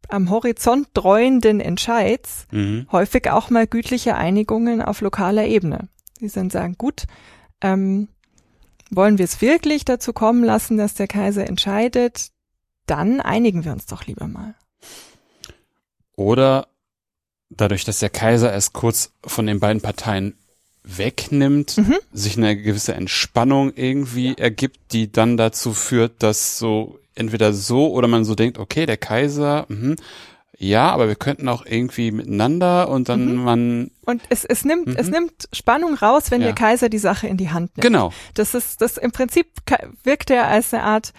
Speaker 2: am Horizont dreuenden Entscheids
Speaker 1: Mhm.
Speaker 2: häufig auch mal gütliche Einigungen auf lokaler Ebene. Die dann sagen, gut, ähm, wollen wir es wirklich dazu kommen lassen, dass der Kaiser entscheidet, dann einigen wir uns doch lieber mal.
Speaker 1: Oder dadurch, dass der Kaiser erst kurz von den beiden Parteien wegnimmt,
Speaker 2: Mhm.
Speaker 1: sich eine gewisse Entspannung irgendwie ergibt, die dann dazu führt, dass so entweder so oder man so denkt, okay, der Kaiser, mhm, ja, aber wir könnten auch irgendwie miteinander und dann
Speaker 2: Mhm.
Speaker 1: man,
Speaker 2: Und es, es nimmt,
Speaker 1: Mhm.
Speaker 2: es nimmt Spannung raus, wenn
Speaker 1: Ja.
Speaker 2: der Kaiser die Sache in die Hand nimmt.
Speaker 1: genau,
Speaker 2: Das ist, das im Prinzip wirkt er als eine Art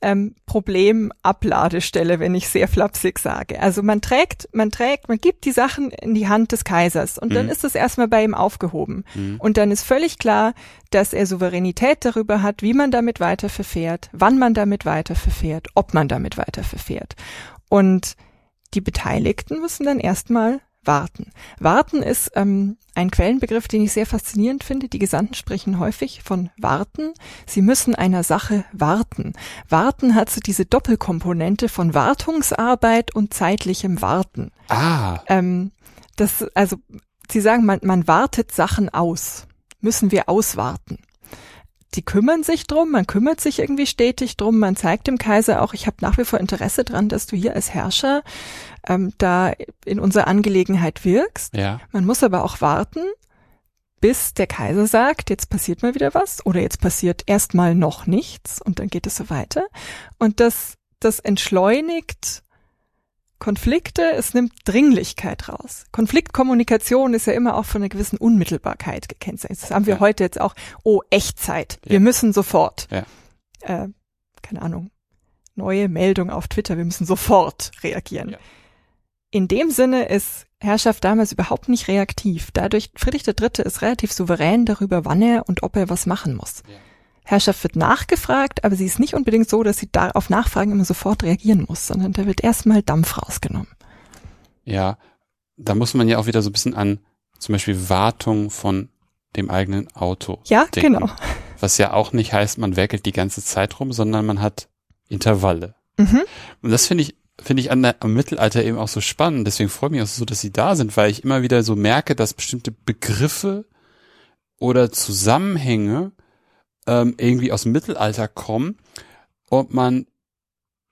Speaker 2: ähm, Problemabladestelle, wenn ich sehr flapsig sage. Also man trägt, man trägt, man gibt die Sachen in die Hand des Kaisers und dann
Speaker 1: Mhm.
Speaker 2: ist es erstmal bei ihm aufgehoben.
Speaker 1: Mhm.
Speaker 2: Und dann ist völlig klar, dass er Souveränität darüber hat, wie man damit weiter verfährt, wann man damit weiter verfährt, ob man damit weiter verfährt. Und die Beteiligten müssen dann erstmal warten. Warten ist ähm, ein Quellenbegriff, den ich sehr faszinierend finde. Die Gesandten sprechen häufig von warten. Sie müssen einer Sache warten. Warten hat so diese Doppelkomponente von Wartungsarbeit und zeitlichem Warten.
Speaker 1: ah,
Speaker 2: Ähm, das, also, Sie sagen, man, man wartet Sachen aus. Müssen wir auswarten. Die kümmern sich drum, man kümmert sich irgendwie stetig drum, man zeigt dem Kaiser auch, ich habe nach wie vor Interesse dran, dass du hier als Herrscher ähm, da in unserer Angelegenheit wirkst.
Speaker 1: ja,
Speaker 2: Man muss aber auch warten, bis der Kaiser sagt, jetzt passiert mal wieder was oder jetzt passiert erstmal noch nichts und dann geht es so weiter. Und das, das entschleunigt Konflikte, es nimmt Dringlichkeit raus. Konfliktkommunikation ist ja immer auch von einer gewissen Unmittelbarkeit gekennzeichnet. Das haben wir
Speaker 1: Ja.
Speaker 2: heute jetzt auch, oh, Echtzeit, wir
Speaker 1: Ja.
Speaker 2: müssen sofort.
Speaker 1: Ja.
Speaker 2: Äh, keine Ahnung, neue Meldung auf Twitter, wir müssen sofort reagieren. In dem Sinne ist Herrschaft damals überhaupt nicht reaktiv. Dadurch, Friedrich III. ist relativ souverän darüber, wann er und ob er was machen muss. Herrschaft wird nachgefragt, aber sie ist nicht unbedingt so, dass sie da auf Nachfragen immer sofort reagieren muss, sondern da wird erstmal Dampf rausgenommen.
Speaker 1: ja, da muss man ja auch wieder so ein bisschen an zum Beispiel Wartung von dem eigenen Auto
Speaker 2: Ja,
Speaker 1: denken.
Speaker 2: genau.
Speaker 1: Was ja auch nicht heißt, man werkelt die ganze Zeit rum, sondern man hat Intervalle.
Speaker 2: Mhm.
Speaker 1: Und das finde ich, finde ich an der, am Mittelalter eben auch so spannend. Deswegen freue ich mich auch so, dass sie da sind, weil ich immer wieder so merke, dass bestimmte Begriffe oder Zusammenhänge ähm, irgendwie aus dem Mittelalter kommen und man,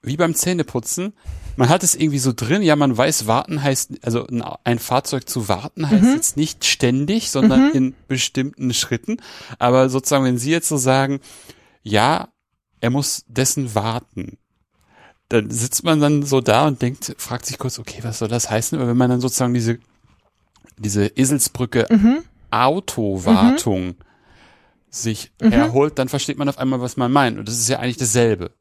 Speaker 1: wie beim Zähneputzen, man hat es irgendwie so drin, ja, man weiß, warten heißt, also ein, Fahrzeug zu warten heißt
Speaker 2: Mhm.
Speaker 1: jetzt nicht ständig, sondern
Speaker 2: Mhm.
Speaker 1: in bestimmten Schritten. Aber sozusagen, wenn Sie jetzt so sagen, ja, er muss dessen warten, dann sitzt man dann so da und denkt, fragt sich kurz, okay, was soll das heißen? Aber wenn man dann sozusagen diese, diese Eselsbrücke
Speaker 2: Mhm.
Speaker 1: Autowartung sich
Speaker 2: Mhm.
Speaker 1: erholt, dann versteht man auf einmal, was man meint. Und das ist ja eigentlich dasselbe.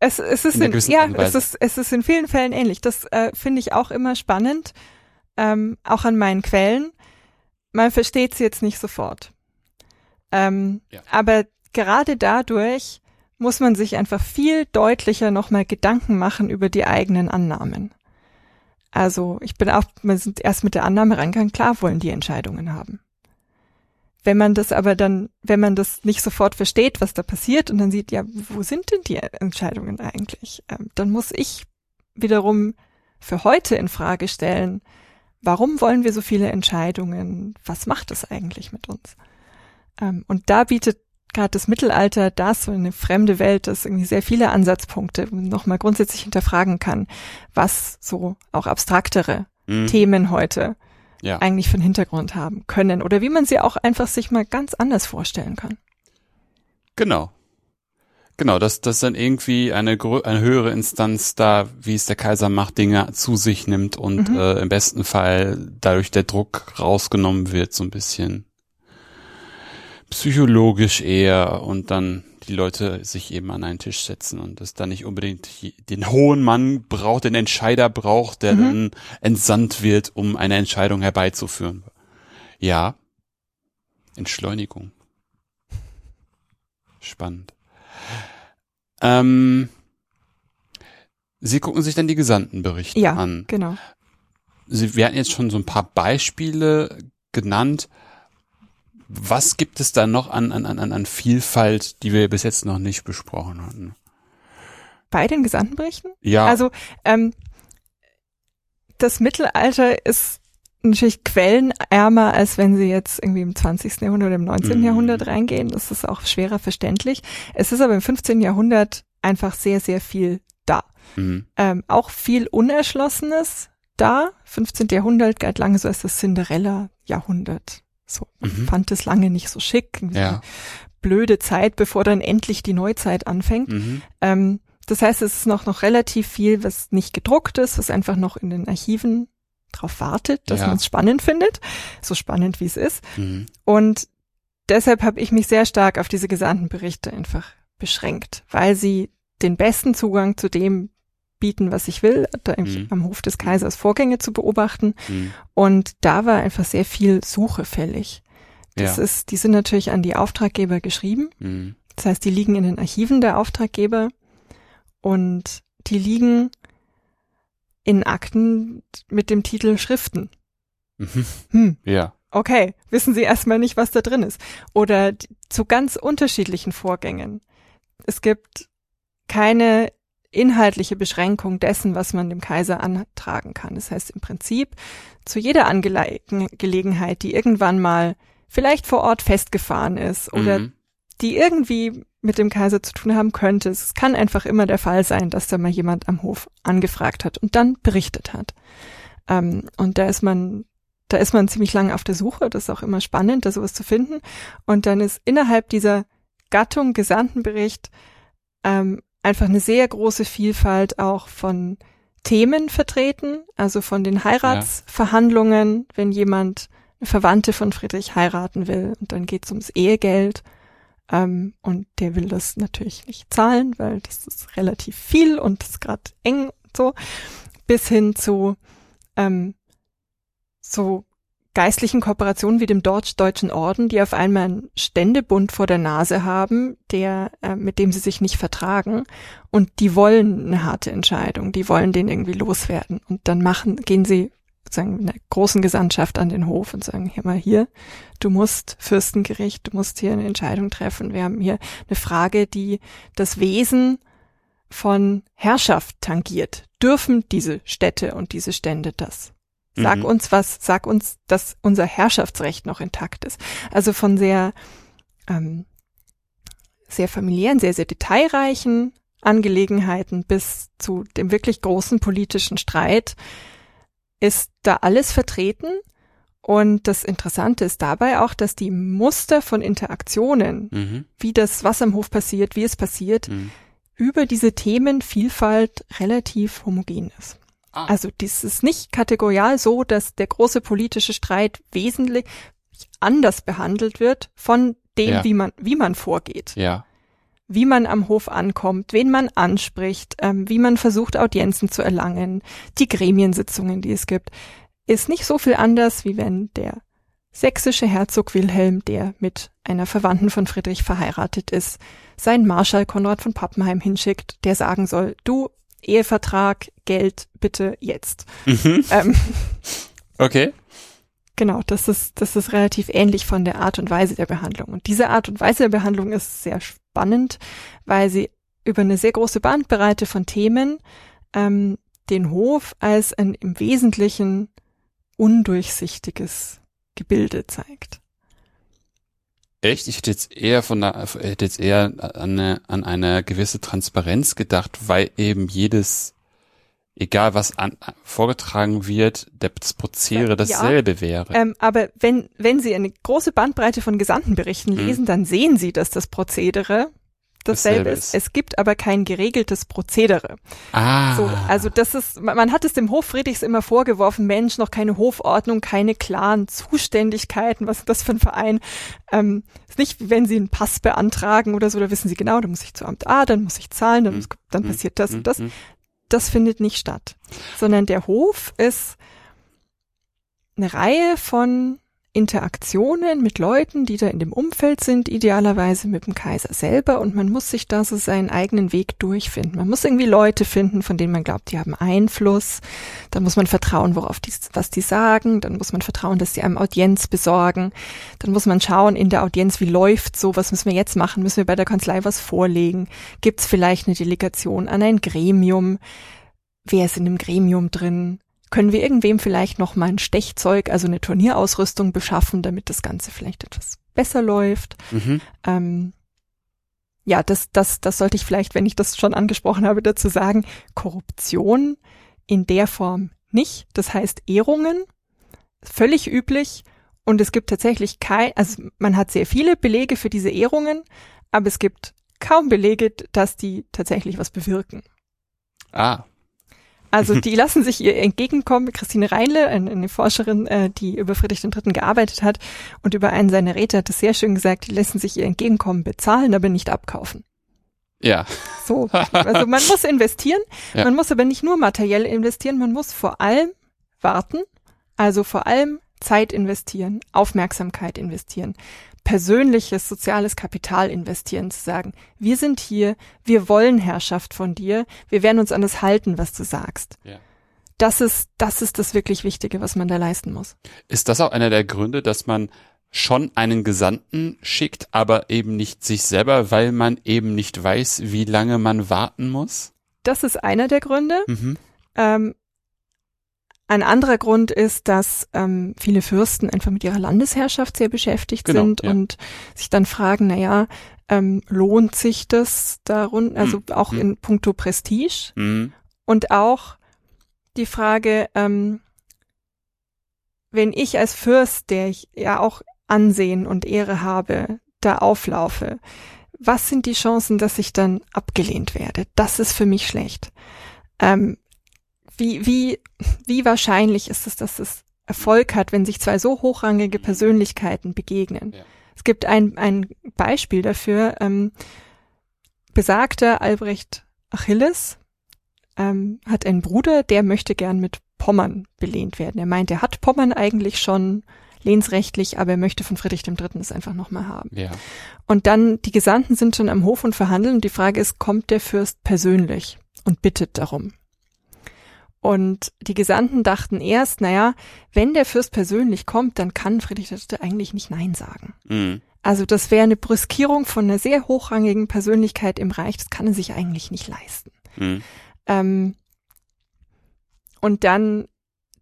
Speaker 2: Es, es ist
Speaker 1: In
Speaker 2: in, ja, es ist, es ist in vielen Fällen ähnlich. Das äh, finde ich auch immer spannend, ähm, auch an meinen Quellen. Man versteht sie jetzt nicht sofort. Ähm,
Speaker 1: Ja.
Speaker 2: Aber gerade dadurch muss man sich einfach viel deutlicher nochmal Gedanken machen über die eigenen Annahmen. Also ich bin auch, wir sind erst mit der Annahme reingegangen, klar wollen die Entscheidungen haben. Wenn man das aber dann, wenn man das nicht sofort versteht, was da passiert und dann sieht, ja, wo sind denn die Entscheidungen eigentlich? Ähm, dann muss ich wiederum für heute in Frage stellen, warum wollen wir so viele Entscheidungen? Was macht das eigentlich mit uns? Ähm, und da bietet gerade das Mittelalter, das so eine fremde Welt, das irgendwie sehr viele Ansatzpunkte nochmal grundsätzlich hinterfragen kann, was so auch abstraktere
Speaker 1: Mhm.
Speaker 2: Themen heute
Speaker 1: Ja.
Speaker 2: eigentlich für einen Hintergrund haben können oder wie man sie auch einfach sich mal ganz anders vorstellen kann.
Speaker 1: Genau. Genau, dass, dass dann irgendwie eine, eine höhere Instanz da, wie es der Kaiser macht, Dinge zu sich nimmt und
Speaker 2: Mhm.
Speaker 1: äh, im besten Fall dadurch der Druck rausgenommen wird, so ein bisschen psychologisch eher und dann die Leute sich eben an einen Tisch setzen und es dann nicht unbedingt den hohen Mann braucht, den Entscheider braucht, der
Speaker 2: Mhm.
Speaker 1: dann entsandt wird, um eine Entscheidung herbeizuführen. Ja. Entschleunigung. Spannend. Ähm, Sie gucken sich dann die Gesandtenberichte
Speaker 2: Ja,
Speaker 1: an.
Speaker 2: genau.
Speaker 1: Sie, wir hatten jetzt schon so ein paar Beispiele genannt. Was gibt es da noch an, an, an, an Vielfalt, die wir bis jetzt noch nicht besprochen hatten?
Speaker 2: Bei den Gesandtenberichten?
Speaker 1: Ja,
Speaker 2: Also ähm, das Mittelalter ist natürlich quellenärmer, als wenn Sie jetzt irgendwie im 20. Jahrhundert oder im 19.
Speaker 1: Mhm.
Speaker 2: Jahrhundert reingehen. Das ist auch schwerer verständlich. Es ist aber im 15. Jahrhundert einfach sehr, sehr viel da.
Speaker 1: mhm.
Speaker 2: Ähm, auch viel Unerschlossenes da. 15. Jahrhundert galt lange so als das Cinderella-Jahrhundert. So,
Speaker 1: Mhm.
Speaker 2: fand es lange nicht so schick.
Speaker 1: Ja.
Speaker 2: blöde Zeit, bevor dann endlich die Neuzeit anfängt.
Speaker 1: Mhm.
Speaker 2: Ähm, Das heißt, es ist noch, noch relativ viel, was nicht gedruckt ist, was einfach noch in den Archiven drauf wartet, dass
Speaker 1: Ja.
Speaker 2: man es spannend findet. So spannend, wie es ist.
Speaker 1: Mhm.
Speaker 2: Und deshalb habe ich mich sehr stark auf diese gesandten Berichte einfach beschränkt, weil sie den besten Zugang zu dem bieten, was ich will, da
Speaker 1: Mhm.
Speaker 2: am Hof des Kaisers Vorgänge zu beobachten.
Speaker 1: Mhm.
Speaker 2: Und da war einfach sehr viel Suche fällig. Das
Speaker 1: Ja.
Speaker 2: ist, die sind natürlich an die Auftraggeber geschrieben.
Speaker 1: Mhm.
Speaker 2: Das heißt, die liegen in den Archiven der Auftraggeber und die liegen in Akten mit dem Titel Schriften.
Speaker 1: Mhm.
Speaker 2: Hm,
Speaker 1: Ja.
Speaker 2: okay, wissen Sie erstmal nicht, was da drin ist. Oder zu ganz unterschiedlichen Vorgängen. Es gibt keine inhaltliche Beschränkung dessen, was man dem Kaiser antragen kann. Das heißt im Prinzip zu jeder Angelegen- Gelegenheit, die irgendwann mal vielleicht vor Ort festgefahren ist oder
Speaker 1: Mhm.
Speaker 2: die irgendwie mit dem Kaiser zu tun haben könnte. Es kann einfach immer der Fall sein, dass da mal jemand am Hof angefragt hat und dann berichtet hat. Ähm, und da ist man, da ist man ziemlich lange auf der Suche. Das ist auch immer spannend, da sowas zu finden. Und dann ist innerhalb dieser Gattung Gesandtenbericht ähm, einfach eine sehr große Vielfalt auch von Themen vertreten, also von den Heiratsverhandlungen, wenn jemand eine Verwandte von Friedrich heiraten will und dann geht es ums Ehegeld ähm, und der will das natürlich nicht zahlen, weil das ist relativ viel und das ist gerade eng und so, bis hin zu ähm, so geistlichen Kooperationen wie dem Deutsch-Deutschen Orden, die auf einmal einen Ständebund vor der Nase haben, der, äh, mit dem sie sich nicht vertragen. Und die wollen eine harte Entscheidung, die wollen den irgendwie loswerden. Und dann machen, gehen sie sozusagen mit einer großen Gesandtschaft an den Hof und sagen, hier mal hier, du musst Fürstengericht, du musst hier eine Entscheidung treffen. Wir haben hier eine Frage, die das Wesen von Herrschaft tangiert. Dürfen diese Städte und diese Stände das? Sag
Speaker 1: Mhm.
Speaker 2: uns was, sag uns, dass unser Herrschaftsrecht noch intakt ist. Also von sehr, ähm, sehr familiären, sehr, sehr detailreichen Angelegenheiten bis zu dem wirklich großen politischen Streit ist da alles vertreten. Und das Interessante ist dabei auch, dass die Muster von Interaktionen,
Speaker 1: Mhm.
Speaker 2: wie das, was am Hof passiert, wie es passiert,
Speaker 1: Mhm.
Speaker 2: über diese Themenvielfalt relativ homogen ist.
Speaker 1: Ah.
Speaker 2: Also dies ist nicht kategorial so, dass der große politische Streit wesentlich anders behandelt wird von dem,
Speaker 1: Ja.
Speaker 2: wie man, wie man vorgeht,
Speaker 1: Ja.
Speaker 2: wie man am Hof ankommt, wen man anspricht, ähm, wie man versucht, Audienzen zu erlangen, die Gremiensitzungen, die es gibt, ist nicht so viel anders, wie wenn der sächsische Herzog Wilhelm, der mit einer Verwandten von Friedrich verheiratet ist, seinen Marschall Konrad von Pappenheim hinschickt, der sagen soll, du, Ehevertrag, Geld, bitte jetzt.
Speaker 1: Mhm.
Speaker 2: Ähm,
Speaker 1: Okay.
Speaker 2: genau, das ist, das ist relativ ähnlich von der Art und Weise der Behandlung. Und diese Art und Weise der Behandlung ist sehr spannend, weil sie über eine sehr große Bandbreite von Themen ähm, den Hof als ein im Wesentlichen undurchsichtiges Gebilde zeigt.
Speaker 1: Echt? Ich hätte jetzt eher von der, hätte jetzt eher an eine, an eine gewisse Transparenz gedacht, weil eben jedes, egal was an, vorgetragen wird, der- das Prozedere
Speaker 2: Ja.
Speaker 1: dasselbe wäre.
Speaker 2: Ähm, aber wenn, wenn Sie eine große Bandbreite von Gesandtenberichten
Speaker 1: Mhm.
Speaker 2: lesen, dann sehen Sie, dass das Prozedere dasselbe
Speaker 1: Dasselbe
Speaker 2: ist.
Speaker 1: ist.
Speaker 2: Es gibt aber kein geregeltes Prozedere.
Speaker 1: ah.
Speaker 2: So, also das ist, man hat es dem Hof Friedrichs immer vorgeworfen, Mensch, noch keine Hofordnung, keine klaren Zuständigkeiten, was ist das für ein Verein? Ähm, ist nicht, wenn Sie einen Pass beantragen oder so, da wissen Sie genau, da muss ich zu Amt A, dann muss ich zahlen, dann, muss, dann
Speaker 1: Mhm.
Speaker 2: passiert das und das.
Speaker 1: Mhm.
Speaker 2: Das findet nicht statt. Sondern der Hof ist eine Reihe von Interaktionen mit Leuten, die da in dem Umfeld sind, idealerweise mit dem Kaiser selber und man muss sich da so seinen eigenen Weg durchfinden. Man muss irgendwie Leute finden, von denen man glaubt, die haben Einfluss. Dann muss man vertrauen, worauf die, was die sagen. Dann muss man vertrauen, dass die einem Audienz besorgen. Dann muss man schauen in der Audienz, wie läuft so, was müssen wir jetzt machen? Müssen wir bei der Kanzlei was vorlegen? Gibt es vielleicht eine Delegation an ein Gremium? Wer ist in dem Gremium drin? Können wir irgendwem vielleicht noch mal ein Stechzeug, also eine Turnierausrüstung beschaffen, damit das Ganze vielleicht etwas besser läuft?
Speaker 1: Mhm.
Speaker 2: Ähm, ja, das, das, das sollte ich vielleicht, wenn ich das schon angesprochen habe, dazu sagen. Korruption in der Form nicht. Das heißt Ehrungen, völlig üblich. Und es gibt tatsächlich kein, also man hat sehr viele Belege für diese Ehrungen, aber es gibt kaum Belege, dass die tatsächlich was bewirken.
Speaker 1: Ah.
Speaker 2: Also die lassen sich ihr entgegenkommen. Christine Reinle, eine Forscherin, äh, die über Friedrich III. gearbeitet hat und über einen seiner Räte hat es sehr schön gesagt, die lassen sich ihr entgegenkommen bezahlen, aber nicht abkaufen.
Speaker 1: Ja.
Speaker 2: So, also man muss investieren,
Speaker 1: Ja.
Speaker 2: man muss aber nicht nur materiell investieren, man muss vor allem warten, also vor allem Zeit investieren, Aufmerksamkeit investieren, persönliches soziales Kapital investieren, zu sagen, wir sind hier, wir wollen Herrschaft von dir, wir werden uns an das halten, was du sagst.
Speaker 1: Ja.
Speaker 2: Das ist, das ist das wirklich Wichtige, was man da leisten muss.
Speaker 1: Ist das auch einer der Gründe, dass man schon einen Gesandten schickt, aber eben nicht sich selber, weil man eben nicht weiß, wie lange man warten muss?
Speaker 2: Das ist einer der Gründe.
Speaker 1: Mhm.
Speaker 2: Ähm, ein anderer Grund ist, dass ähm, viele Fürsten einfach mit ihrer Landesherrschaft sehr beschäftigt
Speaker 1: Genau,
Speaker 2: sind
Speaker 1: ja.
Speaker 2: und sich dann fragen, na ja, ähm, lohnt sich das darun, also
Speaker 1: Hm,
Speaker 2: auch
Speaker 1: hm.
Speaker 2: in puncto Prestige
Speaker 1: Mhm.
Speaker 2: und auch die Frage, ähm, wenn ich als Fürst, der ich ja auch Ansehen und Ehre habe, da auflaufe, was sind die Chancen, dass ich dann abgelehnt werde? Das ist für mich schlecht. Ähm, wie, wie, wie wahrscheinlich ist es, dass es Erfolg hat, wenn sich zwei so hochrangige Persönlichkeiten begegnen?
Speaker 1: Ja.
Speaker 2: Es gibt ein, ein Beispiel dafür. Ähm, besagter Albrecht Achilles ähm, hat einen Bruder, der möchte gern mit Pommern belehnt werden. Er meint, er hat Pommern eigentlich schon lehnsrechtlich, aber er möchte von Friedrich III. es einfach nochmal haben.
Speaker 1: Ja.
Speaker 2: Und dann, die Gesandten sind schon am Hof und verhandeln und die Frage ist, kommt der Fürst persönlich und bittet darum? Und die Gesandten dachten erst, naja, wenn der Fürst persönlich kommt, dann kann Friedrich III. eigentlich nicht Nein sagen.
Speaker 1: Mhm.
Speaker 2: Also das wäre eine Brüskierung von einer sehr hochrangigen Persönlichkeit im Reich, das kann er sich eigentlich nicht leisten.
Speaker 1: Mhm.
Speaker 2: Ähm, und dann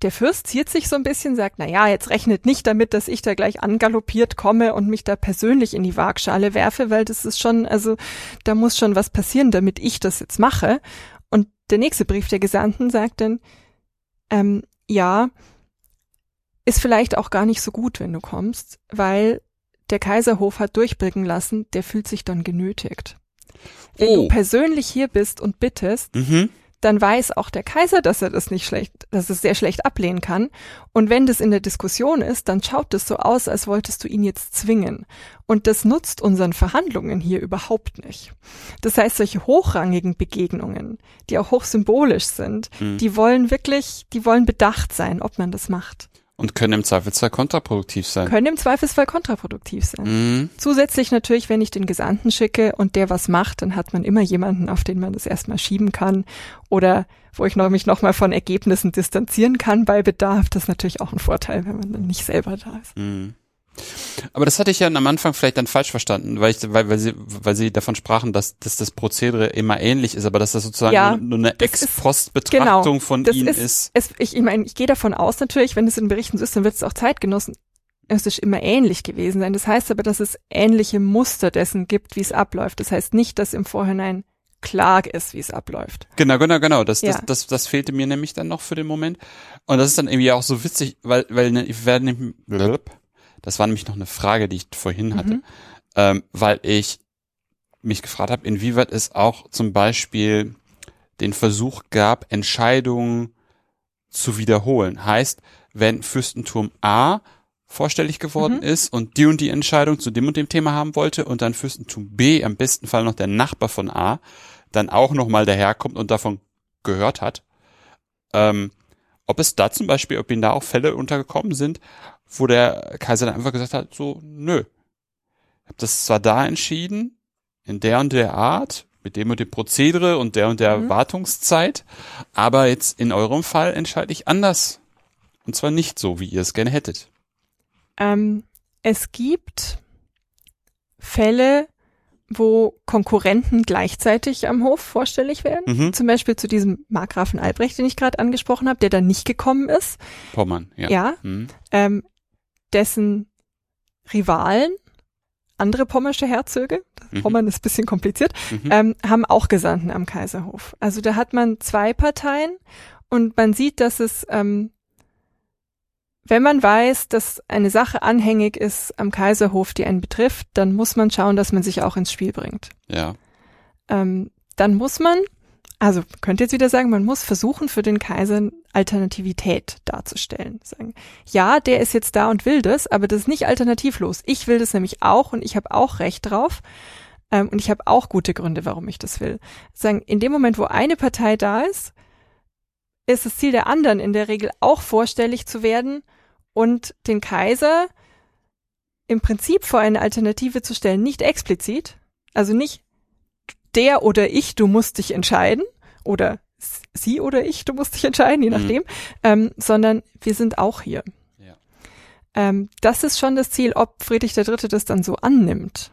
Speaker 2: der Fürst ziert sich so ein bisschen, sagt, na ja, jetzt rechnet nicht damit, dass ich da gleich angaloppiert komme und mich da persönlich in die Waagschale werfe, weil das ist schon, also da muss schon was passieren, damit ich das jetzt mache. Der nächste Brief der Gesandten sagt dann, ähm, ja, ist vielleicht auch gar nicht so gut, wenn du kommst, weil der Kaiserhof hat durchblicken lassen, der fühlt sich dann genötigt. Wenn
Speaker 1: Oh.
Speaker 2: du persönlich hier bist und bittest,
Speaker 1: Mhm.
Speaker 2: Dann weiß auch der Kaiser, dass er das nicht schlecht, dass es sehr schlecht ablehnen kann. Und wenn das in der Diskussion ist, dann schaut es so aus, als wolltest du ihn jetzt zwingen. Und das nutzt unseren Verhandlungen hier überhaupt nicht. Das heißt, solche hochrangigen Begegnungen, die auch hochsymbolisch sind,
Speaker 1: Mhm.
Speaker 2: die wollen wirklich, die wollen bedacht sein, ob man das macht.
Speaker 1: Und können im Zweifelsfall kontraproduktiv sein.
Speaker 2: Können im Zweifelsfall kontraproduktiv sein.
Speaker 1: Mhm.
Speaker 2: Zusätzlich natürlich, wenn ich den Gesandten schicke und der was macht, dann hat man immer jemanden, auf den man das erstmal schieben kann oder wo ich noch, mich nochmal von Ergebnissen distanzieren kann bei Bedarf. Das ist natürlich auch ein Vorteil, wenn man dann nicht selber da ist.
Speaker 1: Mhm. Aber das hatte ich ja am Anfang vielleicht dann falsch verstanden, weil ich, weil, weil sie, weil sie davon sprachen, dass, dass das Prozedere immer ähnlich ist, aber dass das sozusagen
Speaker 2: Ja,
Speaker 1: nur, nur eine Ex-Post-Betrachtung
Speaker 2: genau,
Speaker 1: von
Speaker 2: das
Speaker 1: ihnen
Speaker 2: ist-
Speaker 1: ist.
Speaker 2: Es, ich ich meine, ich gehe davon aus natürlich, wenn es in Berichten so ist, dann wird es auch Zeitgenossen es ist immer ähnlich gewesen sein. Das heißt aber, dass es ähnliche Muster dessen gibt, wie es abläuft. Das heißt nicht, dass im Vorhinein klar ist, wie es abläuft.
Speaker 1: Genau, genau, genau. Das,
Speaker 2: Ja.
Speaker 1: das, das, das fehlte mir nämlich dann noch für den Moment. Und das ist dann irgendwie auch so witzig, weil, weil ne, ich werde. Das war nämlich noch eine Frage, die ich vorhin hatte,
Speaker 2: Mhm.
Speaker 1: ähm, weil ich mich gefragt habe, inwieweit es auch zum Beispiel den Versuch gab, Entscheidungen zu wiederholen. Heißt, wenn Fürstenturm A vorstellig geworden
Speaker 2: Mhm.
Speaker 1: ist und die und die Entscheidung zu dem und dem Thema haben wollte und dann Fürstentum B, am besten Fall noch der Nachbar von A, dann auch nochmal daherkommt und davon gehört hat, ähm, ob es da zum Beispiel, ob ihnen da auch Fälle untergekommen sind, wo der Kaiser dann einfach gesagt hat, so, nö, ich habe das zwar da entschieden, in der und der Art, mit dem und dem Prozedere und der und der
Speaker 2: Mhm.
Speaker 1: Wartungszeit, aber jetzt in eurem Fall entscheide ich anders. Und zwar nicht so, wie ihr es gerne hättet.
Speaker 2: Ähm, es gibt Fälle, wo Konkurrenten gleichzeitig am Hof vorstellig werden.
Speaker 1: Mhm.
Speaker 2: Zum Beispiel zu diesem Markgrafen Albrecht, den ich gerade angesprochen habe, der da nicht gekommen ist.
Speaker 1: Pommern, ja.
Speaker 2: Ja.
Speaker 1: Mhm.
Speaker 2: Ähm, dessen Rivalen, andere pommersche Herzöge,
Speaker 1: Mhm.
Speaker 2: Pommern ist ein bisschen kompliziert,
Speaker 1: Mhm.
Speaker 2: ähm, haben auch Gesandten am Kaiserhof. Also da hat man zwei Parteien und man sieht, dass es, ähm, wenn man weiß, dass eine Sache anhängig ist am Kaiserhof, die einen betrifft, dann muss man schauen, dass man sich auch ins Spiel bringt.
Speaker 1: ja.
Speaker 2: ähm, dann muss man, also könnt jetzt wieder sagen, man muss versuchen, für den Kaiser Alternativität darzustellen. Sagen, ja, der ist jetzt da und will das, aber das ist nicht alternativlos. Ich will das nämlich auch und ich habe auch Recht drauf. Ähm, und ich habe auch gute Gründe, warum ich das will. Sagen, in dem Moment, wo eine Partei da ist, ist das Ziel der anderen in der Regel auch vorstellig zu werden und den Kaiser im Prinzip vor eine Alternative zu stellen, nicht explizit, also nicht der oder ich, du musst dich entscheiden, oder sie oder ich, du musst dich entscheiden, je mhm. nachdem, mhm. ähm, sondern wir sind auch hier. Ja. Ähm, das ist schon das Ziel, ob Friedrich III. das dann so annimmt.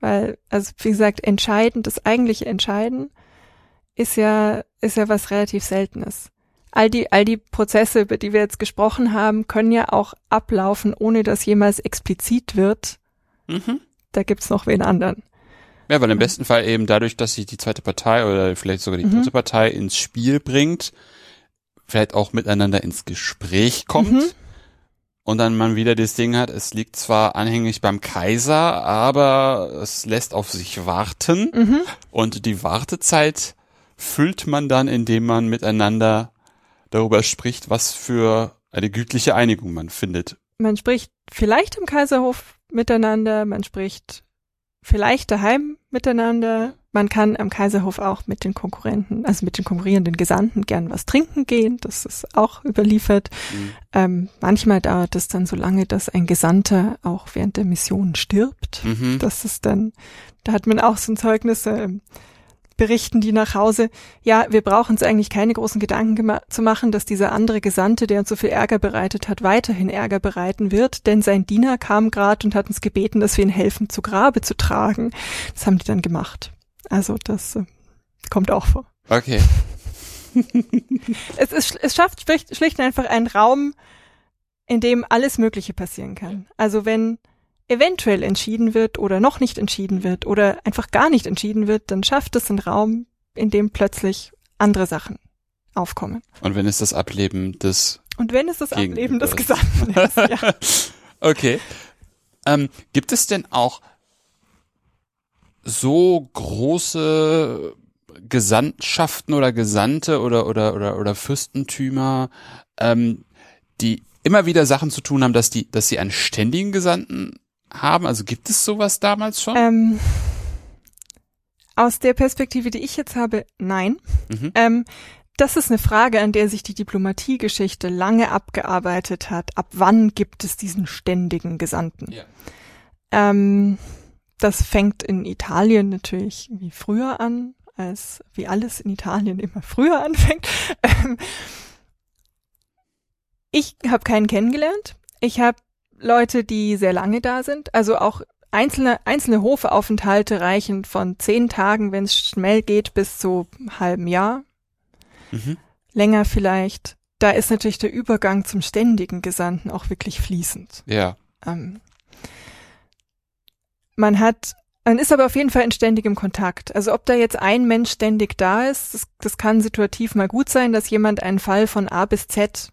Speaker 2: Weil, also wie gesagt, entscheidend, das eigentliche Entscheiden ist ja, ist ja was relativ Seltenes. All die, all die Prozesse, über die wir jetzt gesprochen haben, können ja auch ablaufen, ohne dass jemals explizit wird. Mhm. Da gibt's noch wen anderen.
Speaker 1: Ja, weil im besten Fall eben dadurch, dass sich die zweite Partei oder vielleicht sogar die mhm. dritte Partei ins Spiel bringt, vielleicht auch miteinander ins Gespräch kommt. Mhm und dann man wieder das Ding hat, es liegt zwar anhängig beim Kaiser, aber es lässt auf sich warten mhm. und die Wartezeit füllt man dann, indem man miteinander darüber spricht, was für eine gütliche Einigung man findet.
Speaker 2: Man spricht vielleicht im Kaiserhof miteinander, man spricht vielleicht daheim miteinander, man kann am Kaiserhof auch mit den Konkurrenten, also mit den konkurrierenden Gesandten gern was trinken gehen. Das ist auch überliefert. Mhm. Ähm, manchmal dauert es dann so lange, dass ein Gesandter auch während der Mission stirbt. Mhm. Das ist dann, da hat man auch so ein Zeugnis, äh, berichten die nach Hause, ja, wir brauchen uns eigentlich keine großen Gedanken zu machen, dass dieser andere Gesandte, der uns so viel Ärger bereitet hat, weiterhin Ärger bereiten wird, denn sein Diener kam gerade und hat uns gebeten, dass wir ihn helfen, zu Grabe zu tragen. Das haben die dann gemacht. Also das äh, kommt auch vor.
Speaker 1: Okay.
Speaker 2: es, ist, es schafft schlicht, schlicht einfach einen Raum, in dem alles Mögliche passieren kann. Also wenn eventuell entschieden wird oder noch nicht entschieden wird oder einfach gar nicht entschieden wird, dann schafft es einen Raum, in dem plötzlich andere Sachen aufkommen.
Speaker 1: Und wenn es das Ableben des
Speaker 2: und wenn es das Ableben des Gesandten ist, ja.
Speaker 1: Okay. Ähm, gibt es denn auch so große Gesandtschaften oder Gesandte oder oder oder oder Fürstentümer, ähm, die immer wieder Sachen zu tun haben, dass die, dass sie einen ständigen Gesandten haben? Also gibt es sowas damals schon?
Speaker 2: Ähm, aus der Perspektive, die ich jetzt habe, nein. Mhm. Ähm, das ist eine Frage, an der sich die Diplomatiegeschichte lange abgearbeitet hat. Ab wann gibt es diesen ständigen Gesandten? Ja. Ähm, das fängt in Italien natürlich wie früher an, als wie alles in Italien immer früher anfängt. Ähm, ich habe keinen kennengelernt. Ich habe Leute, die sehr lange da sind, also auch einzelne, einzelne Hofeaufenthalte reichen von zehn Tagen, wenn es schnell geht, bis zu halben Jahr. Mhm. Länger vielleicht. Da ist natürlich der Übergang zum ständigen Gesandten auch wirklich fließend.
Speaker 1: Ja. Ähm,
Speaker 2: man hat, man ist aber auf jeden Fall in ständigem Kontakt. Also ob da jetzt ein Mensch ständig da ist, das, das kann situativ mal gut sein, dass jemand einen Fall von A bis Z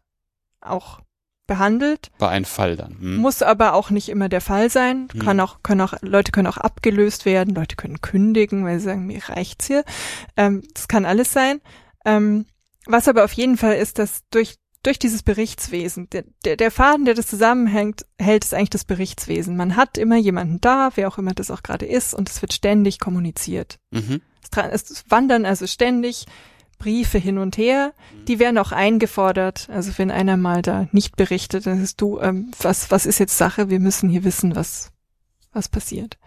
Speaker 2: auch behandelt.
Speaker 1: War ein Fall dann.
Speaker 2: Hm. Muss aber auch nicht immer der Fall sein. Hm. Kann auch, können auch, Leute können auch abgelöst werden, Leute können kündigen, weil sie sagen, mir reicht's hier. Ähm, das kann alles sein. Ähm, was aber auf jeden Fall ist, dass durch durch dieses Berichtswesen. Der, der, der Faden, der das zusammenhängt, hält, ist eigentlich das Berichtswesen. Man hat immer jemanden da, wer auch immer das auch gerade ist, und es wird ständig kommuniziert. Mhm. Es, es wandern also ständig Briefe hin und her. Die werden auch eingefordert. Also wenn einer mal da nicht berichtet, dann ist du, ähm, was, was ist jetzt Sache? Wir müssen hier wissen, was, was passiert.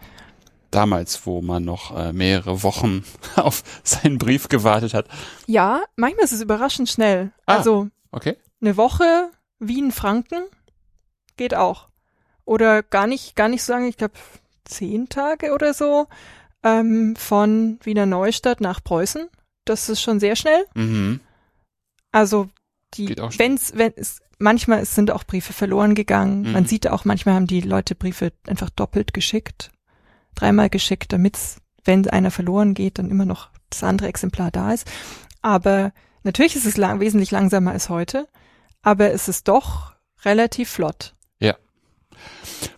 Speaker 1: Damals, wo man noch äh, mehrere Wochen auf seinen Brief gewartet hat.
Speaker 2: Ja, manchmal ist es überraschend schnell. Ah, also
Speaker 1: okay
Speaker 2: eine Woche Wien-Franken geht auch. Oder gar nicht, gar nicht so lange, ich glaube zehn Tage oder so, ähm, von Wiener Neustadt nach Preußen. Das ist schon sehr schnell. Mhm. Also die, wenn's, wenn es, manchmal es sind auch Briefe verloren gegangen. Mhm. Man sieht auch, manchmal haben die Leute Briefe einfach doppelt geschickt, dreimal geschickt, damit's, wenn einer verloren geht, dann immer noch das andere Exemplar da ist. Aber natürlich ist es lang, wesentlich langsamer als heute aber es ist doch relativ flott.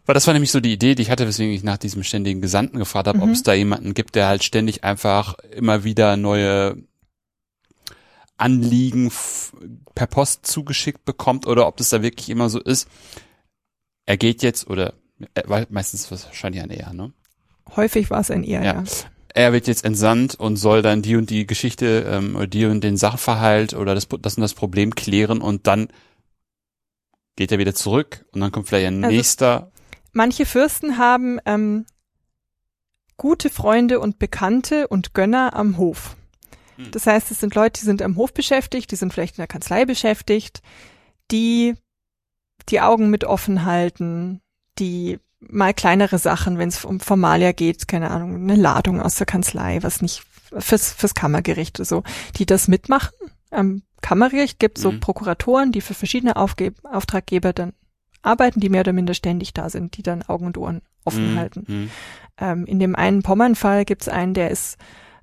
Speaker 1: Weil das war nämlich so die Idee, die ich hatte, weswegen ich nach diesem ständigen Gesandten gefragt habe,
Speaker 2: Mhm.
Speaker 1: ob es da jemanden gibt, der halt ständig einfach immer wieder neue Anliegen per Post zugeschickt bekommt oder ob das da wirklich immer so ist. Er geht jetzt oder äh, weil meistens wahrscheinlich ein Er, ne?
Speaker 2: Häufig war es ein eher,
Speaker 1: Ja.
Speaker 2: ja.
Speaker 1: Er wird jetzt entsandt und soll dann die und die Geschichte ähm, oder die und den Sachverhalt oder das, das und das Problem klären und dann geht er wieder zurück und dann kommt vielleicht ein
Speaker 2: Also-
Speaker 1: nächster.
Speaker 2: Manche Fürsten haben ähm, gute Freunde und Bekannte und Gönner am Hof.
Speaker 1: Hm.
Speaker 2: Das heißt, es sind Leute, die sind am Hof beschäftigt, die sind vielleicht in der Kanzlei beschäftigt, die die Augen mit offen halten, die mal kleinere Sachen, wenn es um Formalia geht, keine Ahnung, eine Ladung aus der Kanzlei, was nicht fürs, fürs Kammergericht oder so, die das mitmachen. Am Kammergericht gibt es so
Speaker 1: Mhm.
Speaker 2: Prokuratoren, die für verschiedene Aufge Auftraggeber dann arbeiten, die mehr oder minder ständig da sind, die dann Augen und Ohren offen
Speaker 1: Mhm,
Speaker 2: halten.
Speaker 1: mhm.
Speaker 2: Ähm, in dem einen Pommern-Fall gibt es einen, der ist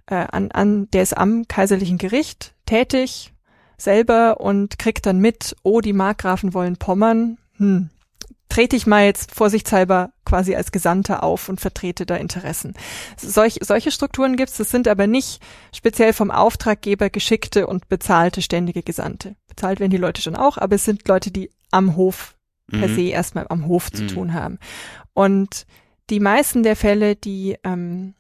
Speaker 2: äh, an, an, der ist am kaiserlichen Gericht tätig selber und kriegt dann mit, oh, die Markgrafen wollen Pommern. Hm. Trete ich mal jetzt vorsichtshalber quasi als Gesandter auf und vertrete da Interessen. Solch, solche Strukturen gibt's, das sind aber nicht speziell vom Auftraggeber geschickte und bezahlte ständige Gesandte. Bezahlt werden die Leute schon auch, aber es sind Leute, die am Hof per
Speaker 1: Mhm.
Speaker 2: se erstmal am Hof zu
Speaker 1: Mhm.
Speaker 2: tun haben. Und die meisten der Fälle, die, ähm,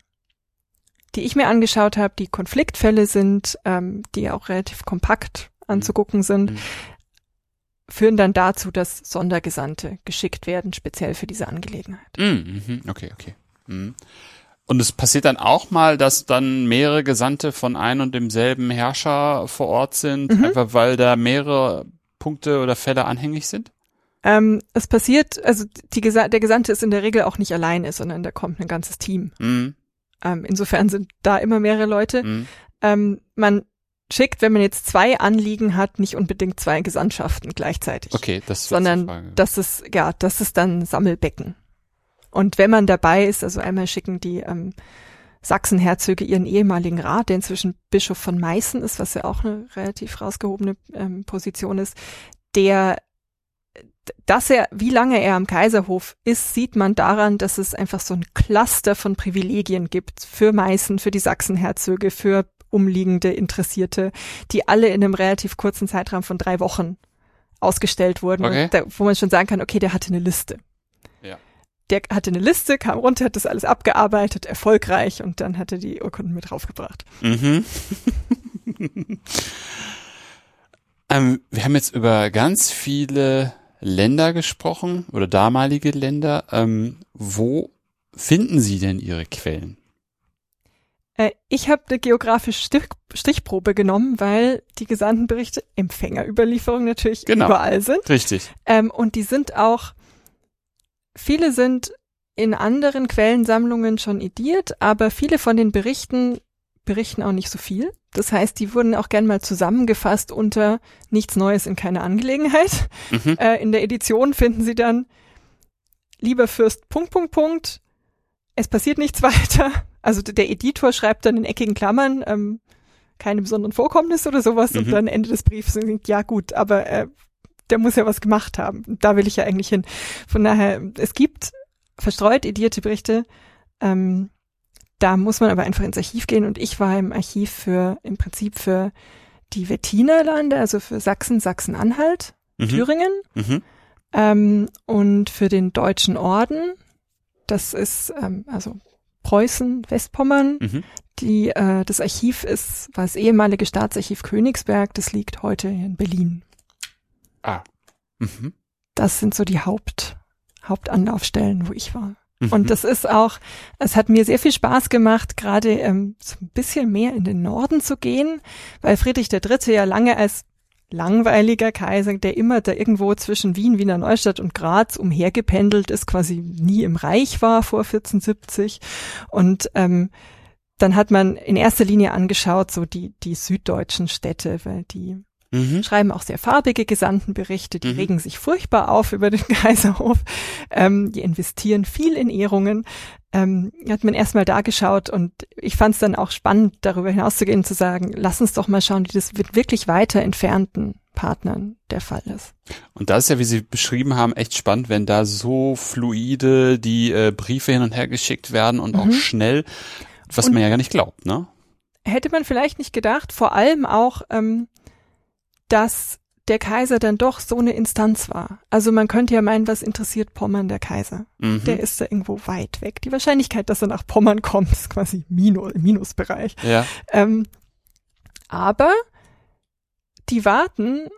Speaker 2: die ich mir angeschaut habe, die Konfliktfälle sind, ähm, die auch relativ kompakt anzugucken sind,
Speaker 1: Mhm.
Speaker 2: führen dann dazu, dass Sondergesandte geschickt werden, speziell für diese Angelegenheit.
Speaker 1: Mhm, mhm, okay, okay. Mhm. Und es passiert dann auch mal, dass dann mehrere Gesandte von ein und demselben Herrscher vor Ort sind,
Speaker 2: Mhm.
Speaker 1: einfach weil da mehrere Punkte oder Fälle anhängig sind?
Speaker 2: Ähm, es passiert, also die der Gesandte ist in der Regel auch nicht alleine, sondern da kommt ein ganzes Team.
Speaker 1: Mhm.
Speaker 2: Ähm, insofern sind da immer mehrere Leute.
Speaker 1: Mhm.
Speaker 2: Ähm, man schickt, wenn man jetzt zwei Anliegen hat, nicht unbedingt zwei Gesandtschaften gleichzeitig.
Speaker 1: Okay, das
Speaker 2: sondern das ist, ja, das ist dann Sammelbecken. Und wenn man dabei ist, also einmal schicken die ähm, Sachsenherzöge ihren ehemaligen Rat, der inzwischen Bischof von Meißen ist, was ja auch eine relativ rausgehobene ähm, Position ist, der dass er, wie lange er am Kaiserhof ist, sieht man daran, dass es einfach so ein Cluster von Privilegien gibt für Meißen, für die Sachsenherzöge, für umliegende Interessierte, die alle in einem relativ kurzen Zeitraum von drei Wochen ausgestellt wurden,
Speaker 1: Okay.
Speaker 2: da, wo man schon sagen kann, okay, der hatte eine Liste.
Speaker 1: Ja.
Speaker 2: Der hatte eine Liste, kam runter, hat das alles abgearbeitet, erfolgreich und dann hat er die Urkunden mit draufgebracht.
Speaker 1: Mhm. ähm, wir haben jetzt über ganz viele Länder gesprochen oder damalige Länder. Ähm, wo finden Sie denn Ihre Quellen?
Speaker 2: Äh, ich habe eine geografische Stich Stichprobe genommen, weil die gesandten Berichte Empfängerüberlieferung natürlich
Speaker 1: Genau.
Speaker 2: überall sind.
Speaker 1: Richtig.
Speaker 2: Ähm, und die sind auch, viele sind in anderen Quellensammlungen schon ediert, aber viele von den Berichten berichten auch nicht so viel. Das heißt, die wurden auch gern mal zusammengefasst unter nichts Neues in keiner Angelegenheit.
Speaker 1: Mhm.
Speaker 2: Äh, in der Edition finden Sie dann, lieber Fürst, Punkt, Punkt, Punkt, es passiert nichts weiter. Also der Editor schreibt dann in eckigen Klammern, ähm, keine besonderen Vorkommnisse oder sowas und
Speaker 1: Mhm.
Speaker 2: dann Ende des Briefs singt, ja gut, aber äh, der muss ja was gemacht haben. Und Da will ich ja eigentlich hin. Von daher, es gibt verstreut edierte Berichte, ähm, da muss man aber einfach ins Archiv gehen und ich war im Archiv für, im Prinzip für die Wettinerlande, also für Sachsen, Sachsen-Anhalt,
Speaker 1: Mhm.
Speaker 2: Thüringen
Speaker 1: Mhm.
Speaker 2: ähm, und für den Deutschen Orden. Das ist ähm, also Preußen, Westpommern.
Speaker 1: Mhm.
Speaker 2: Die, äh, das Archiv ist, war das ehemalige Staatsarchiv Königsberg. Das liegt heute in Berlin.
Speaker 1: Ah. Mhm.
Speaker 2: Das sind so die Haupt, Hauptanlaufstellen, wo ich war.
Speaker 1: Mhm.
Speaker 2: Und das ist auch, es hat mir sehr viel Spaß gemacht, gerade ähm, so ein bisschen mehr in den Norden zu gehen, weil Friedrich III. ja lange als langweiliger Kaiser, der immer da irgendwo zwischen Wien, Wiener Neustadt und Graz umhergependelt ist, quasi nie im Reich war vor 1470. Und ähm, dann hat man in erster Linie angeschaut, so die, die süddeutschen Städte, weil die
Speaker 1: Mhm.
Speaker 2: schreiben auch sehr farbige Gesandtenberichte, die
Speaker 1: Mhm.
Speaker 2: regen sich furchtbar auf über den Kaiserhof, ähm, die investieren viel in Ehrungen. Ähm, hat man erstmal da geschaut und ich fand es dann auch spannend, darüber hinauszugehen und zu sagen, lass uns doch mal schauen, wie das mit wirklich weiter entfernten Partnern der Fall ist.
Speaker 1: Und das ist ja, wie Sie beschrieben haben, echt spannend, wenn da so fluide die äh, Briefe hin und her geschickt werden und mhm. auch schnell, was und man ja gar nicht glaubt, ne?
Speaker 2: Hätte man vielleicht nicht gedacht, vor allem auch, ähm, dass der Kaiser dann doch so eine Instanz war. Also man könnte ja meinen, was interessiert Pommern der Kaiser? Mhm. Der ist da irgendwo weit weg. Die Wahrscheinlichkeit, dass er nach Pommern kommt, ist quasi Minus, im Minusbereich.
Speaker 1: Ja.
Speaker 2: Ähm, aber die warten,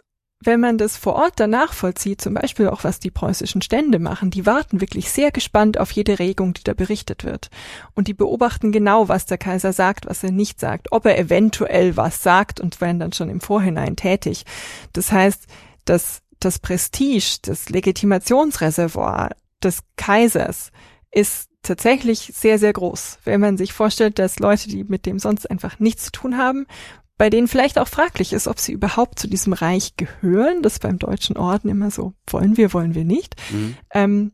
Speaker 2: wenn man das vor Ort danach vollzieht, zum Beispiel auch was die preußischen Stände machen, die warten wirklich sehr gespannt auf jede Regung, die da berichtet wird. Und die beobachten genau, was der Kaiser sagt, was er nicht sagt, ob er eventuell was sagt und werden dann schon im Vorhinein tätig. Das heißt, dass das Prestige, das Legitimationsreservoir des Kaisers ist tatsächlich sehr, sehr groß. Wenn man sich vorstellt, dass Leute, die mit dem sonst einfach nichts zu tun haben, bei denen vielleicht auch fraglich ist, ob sie überhaupt zu diesem Reich gehören. Das beim Deutschen Orden immer so, wollen wir, wollen wir nicht. Mhm. Ähm,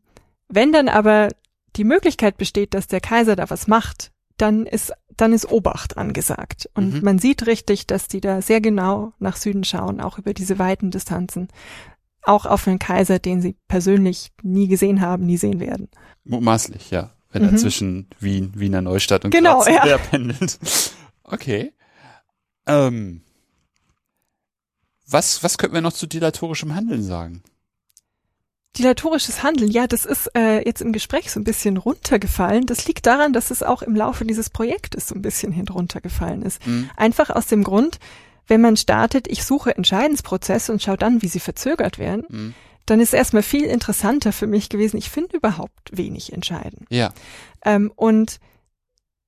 Speaker 2: wenn dann aber die Möglichkeit besteht, dass der Kaiser da was macht, dann ist, dann ist Obacht angesagt. Und mhm. man sieht richtig, dass die da sehr genau nach Süden schauen, auch über diese weiten Distanzen. Auch auf einen Kaiser, den sie persönlich nie gesehen haben, nie sehen werden.
Speaker 1: Mutmaßlich, ja. Wenn mhm. er zwischen Wien, Wiener Neustadt und
Speaker 2: genau,
Speaker 1: Graz ja. pendelt. Okay. Ähm, was, was könnten wir noch zu dilatorischem Handeln sagen?
Speaker 2: Dilatorisches Handeln, ja, das ist äh, jetzt im Gespräch so ein bisschen runtergefallen. Das liegt daran, dass es auch im Laufe dieses Projektes so ein bisschen hinuntergefallen ist. Mhm. Einfach aus dem Grund, wenn man startet, ich suche Entscheidensprozesse und schaue dann, wie sie verzögert werden, mhm. dann ist erstmal viel interessanter für mich gewesen, ich finde überhaupt wenig entscheiden.
Speaker 1: Ja.
Speaker 2: Ähm, und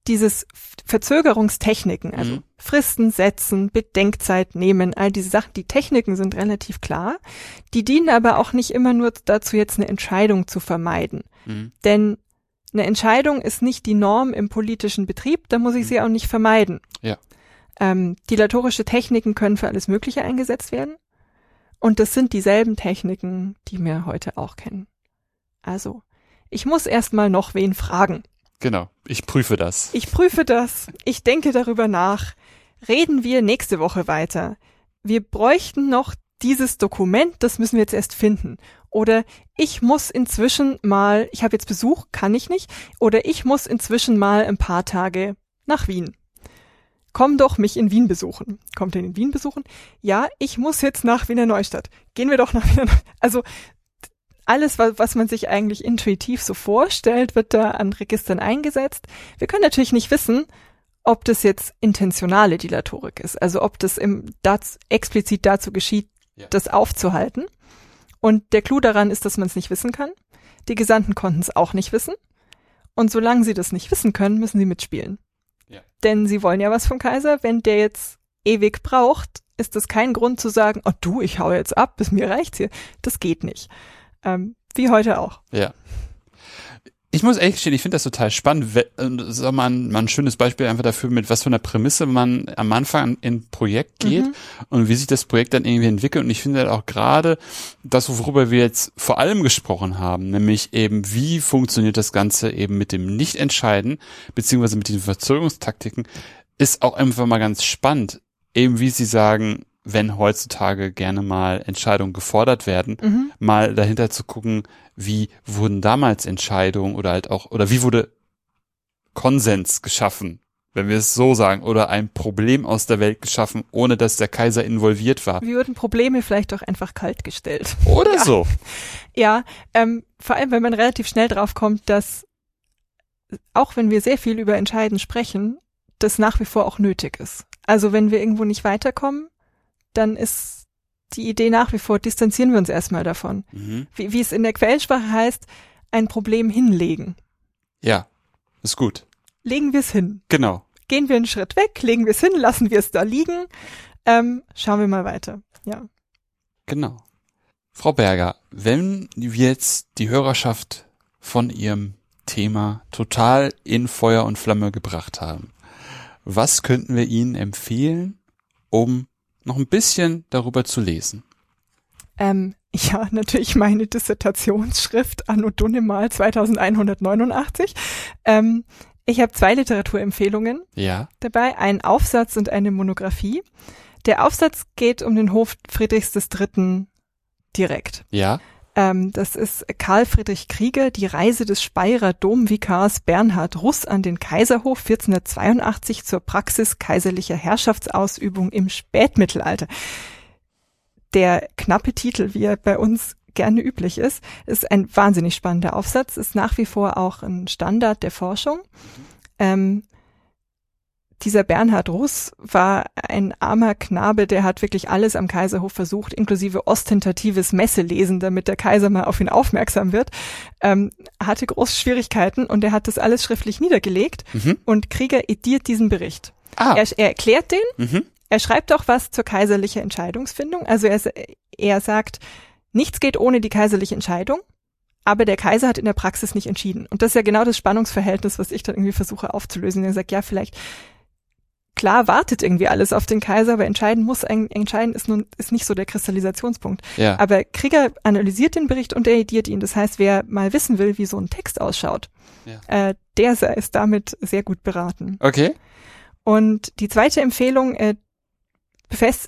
Speaker 2: dieses Verzögerungstechniken, also mhm. Fristen setzen, Bedenkzeit nehmen, all diese Sachen, die Techniken sind relativ klar. Die dienen aber auch nicht immer nur dazu, jetzt eine Entscheidung zu vermeiden. Mhm. Denn eine Entscheidung ist nicht die Norm im politischen Betrieb, da muss ich mhm. sie auch nicht vermeiden.
Speaker 1: Ja.
Speaker 2: Ähm, dilatorische Techniken können für alles Mögliche eingesetzt werden. Und das sind dieselben Techniken, die wir heute auch kennen. Also, ich muss erstmal noch wen fragen.
Speaker 1: Genau, ich prüfe das.
Speaker 2: Ich prüfe das. Ich denke darüber nach. Reden wir nächste Woche weiter. Wir bräuchten noch dieses Dokument, das müssen wir jetzt erst finden. Oder ich muss inzwischen mal, ich habe jetzt Besuch, kann ich nicht. Oder ich muss inzwischen mal ein paar Tage nach Wien. Komm doch mich in Wien besuchen. Kommt ihr in Wien besuchen? Ja, ich muss jetzt nach Wiener Neustadt. Gehen wir doch nach Wiener Neustadt. Also alles, was man sich eigentlich intuitiv so vorstellt, wird da an Registern eingesetzt. Wir können natürlich nicht wissen, ob das jetzt intentionale Dilatorik ist, also ob das im, das explizit dazu geschieht, ja. das aufzuhalten. Und der Clou daran ist, dass man es nicht wissen kann. Die Gesandten konnten es auch nicht wissen. Und solange sie das nicht wissen können, müssen sie mitspielen. Ja. Denn sie wollen ja was vom Kaiser. Wenn der jetzt ewig braucht, ist das kein Grund zu sagen, oh du, ich hau jetzt ab, bis mir reicht's hier. Das geht nicht. Ähm, wie heute auch.
Speaker 1: Ja. Ich muss ehrlich gestehen, ich finde das total spannend. Das ist auch mal ein, mal ein schönes Beispiel einfach dafür, mit was für einer Prämisse man am Anfang in ein Projekt geht mhm. und wie sich das Projekt dann irgendwie entwickelt. Und ich finde halt auch gerade das, worüber wir jetzt vor allem gesprochen haben, nämlich eben, wie funktioniert das Ganze eben mit dem Nichtentscheiden, beziehungsweise mit diesen Verzögerungstaktiken, ist auch einfach mal ganz spannend. Eben wie Sie sagen, wenn heutzutage gerne mal Entscheidungen gefordert werden, mhm. mal dahinter zu gucken, wie wurden damals Entscheidungen oder halt auch, oder wie wurde Konsens geschaffen, wenn wir es so sagen, oder ein Problem aus der Welt geschaffen, ohne dass der Kaiser involviert war.
Speaker 2: Wie wurden Probleme vielleicht auch einfach kalt gestellt.
Speaker 1: Oder ja. so.
Speaker 2: Ja, ähm, vor allem, wenn man relativ schnell drauf kommt, dass auch wenn wir sehr viel über Entscheiden sprechen, das nach wie vor auch nötig ist. Also wenn wir irgendwo nicht weiterkommen, dann ist die Idee nach wie vor, distanzieren wir uns erstmal davon. Mhm. Wie, wie es in der Quellsprache heißt, ein Problem hinlegen.
Speaker 1: Ja, ist gut.
Speaker 2: Legen wir es hin.
Speaker 1: Genau.
Speaker 2: Gehen wir einen Schritt weg, legen wir es hin, lassen wir es da liegen, ähm, schauen wir mal weiter. Ja.
Speaker 1: Genau. Frau Berger, wenn wir jetzt die Hörerschaft von Ihrem Thema total in Feuer und Flamme gebracht haben, was könnten wir Ihnen empfehlen, um noch ein bisschen darüber zu lesen?
Speaker 2: Ähm, ja, natürlich meine Dissertationsschrift Anno Dunnemal 2189. Ähm, ich habe zwei Literaturempfehlungen
Speaker 1: ja.
Speaker 2: dabei, einen Aufsatz und eine Monographie. Der Aufsatz geht um den Hof Friedrichs III. direkt.
Speaker 1: Ja.
Speaker 2: Ähm, das ist Karl Friedrich Krieger, die Reise des Speyerer Domvikars Bernhard Russ an den Kaiserhof 1482 zur Praxis kaiserlicher Herrschaftsausübung im Spätmittelalter. Der knappe Titel, wie er bei uns gerne üblich ist, ist ein wahnsinnig spannender Aufsatz, ist nach wie vor auch ein Standard der Forschung. Ähm, dieser Bernhard Russ war ein armer Knabe, der hat wirklich alles am Kaiserhof versucht, inklusive ostentatives Messelesen, damit der Kaiser mal auf ihn aufmerksam wird, ähm, hatte große Schwierigkeiten und er hat das alles schriftlich niedergelegt
Speaker 1: Mhm.
Speaker 2: und Krieger ediert diesen Bericht.
Speaker 1: Ah.
Speaker 2: Er, er erklärt den,
Speaker 1: Mhm.
Speaker 2: er schreibt auch was zur kaiserlichen Entscheidungsfindung. Also er, er sagt, nichts geht ohne die kaiserliche Entscheidung, aber der Kaiser hat in der Praxis nicht entschieden. Und das ist ja genau das Spannungsverhältnis, was ich dann irgendwie versuche aufzulösen. Er sagt, ja, vielleicht, klar wartet irgendwie alles auf den Kaiser, aber entscheiden muss, entscheiden ist nun, ist nicht so der Kristallisationspunkt.
Speaker 1: Ja.
Speaker 2: Aber Krieger analysiert den Bericht und er ediert ihn. Das heißt, wer mal wissen will, wie so ein Text ausschaut,
Speaker 1: Ja.
Speaker 2: äh, der sei- ist damit sehr gut beraten.
Speaker 1: Okay.
Speaker 2: Und die zweite Empfehlung äh,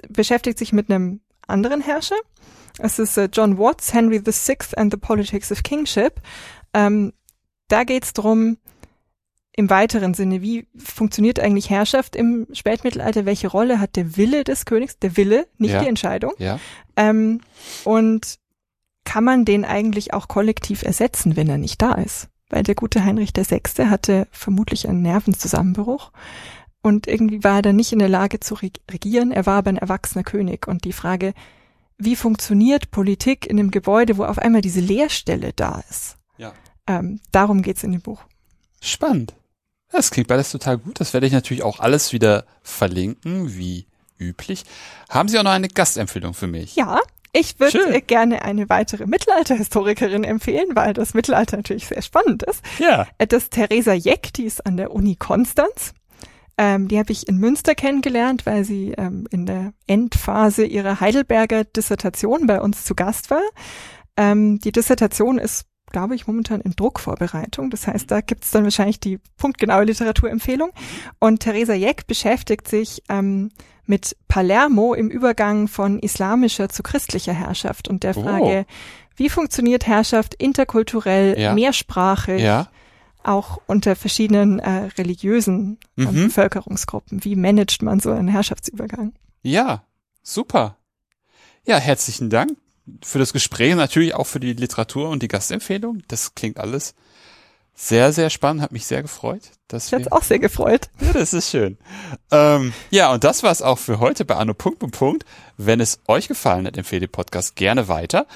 Speaker 2: beschäftigt sich mit einem anderen Herrscher. Es ist äh, John Watts, Henry VI and the Politics of Kingship. Ähm, da geht es darum, im weiteren Sinne, wie funktioniert eigentlich Herrschaft im Spätmittelalter? Welche Rolle hat der Wille des Königs? Der Wille, nicht
Speaker 1: Ja.
Speaker 2: die Entscheidung.
Speaker 1: Ja.
Speaker 2: Ähm, und kann man den eigentlich auch kollektiv ersetzen, wenn er nicht da ist? Weil der gute Heinrich VI. hatte vermutlich einen Nervenzusammenbruch und irgendwie war er dann nicht in der Lage zu reg- regieren. Er war aber ein erwachsener König und die Frage, wie funktioniert Politik in einem Gebäude, wo auf einmal diese Leerstelle da ist?
Speaker 1: Ja.
Speaker 2: Ähm, darum geht's in dem Buch.
Speaker 1: Spannend. Das klingt beides total gut. Das werde ich natürlich auch alles wieder verlinken, wie üblich. Haben Sie auch noch eine Gastempfehlung für mich?
Speaker 2: Ja, ich würde gerne eine weitere Mittelalterhistorikerin empfehlen, weil das Mittelalter natürlich sehr spannend ist.
Speaker 1: Ja.
Speaker 2: Das ist Theresa Jeck, die ist an der Uni Konstanz. Ähm, die habe ich in Münster kennengelernt, weil sie ähm, in der Endphase ihrer Heidelberger Dissertation bei uns zu Gast war. Ähm, die Dissertation ist, glaube ich, momentan in Druckvorbereitung. Das heißt, da gibt's dann wahrscheinlich die punktgenaue Literaturempfehlung. Und Theresa Jeck beschäftigt sich ähm, mit Palermo im Übergang von islamischer zu christlicher Herrschaft und der
Speaker 1: Oh.
Speaker 2: Frage, wie funktioniert Herrschaft interkulturell,
Speaker 1: Ja.
Speaker 2: mehrsprachig,
Speaker 1: Ja.
Speaker 2: auch unter verschiedenen äh, religiösen ähm,
Speaker 1: Mhm.
Speaker 2: Bevölkerungsgruppen. Wie managt man so einen Herrschaftsübergang?
Speaker 1: Ja. Super. Ja, herzlichen Dank für das Gespräch und natürlich auch für die Literatur und die Gastempfehlung. Das klingt alles sehr, sehr spannend. Hat mich sehr gefreut. Dass
Speaker 2: Ich hat's auch sehr gefreut.
Speaker 1: Ja, das ist schön. Ähm, ja, und das war's auch für heute bei Anno Punkt Punkt Punkt. Wenn es euch gefallen hat, empfehle den Podcast gerne weiter.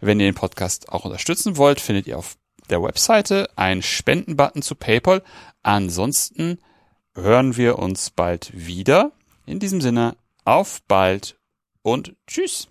Speaker 1: Wenn ihr den Podcast auch unterstützen wollt, findet ihr auf der Webseite einen Spendenbutton zu PayPal. Ansonsten hören wir uns bald wieder. In diesem Sinne, auf bald und tschüss.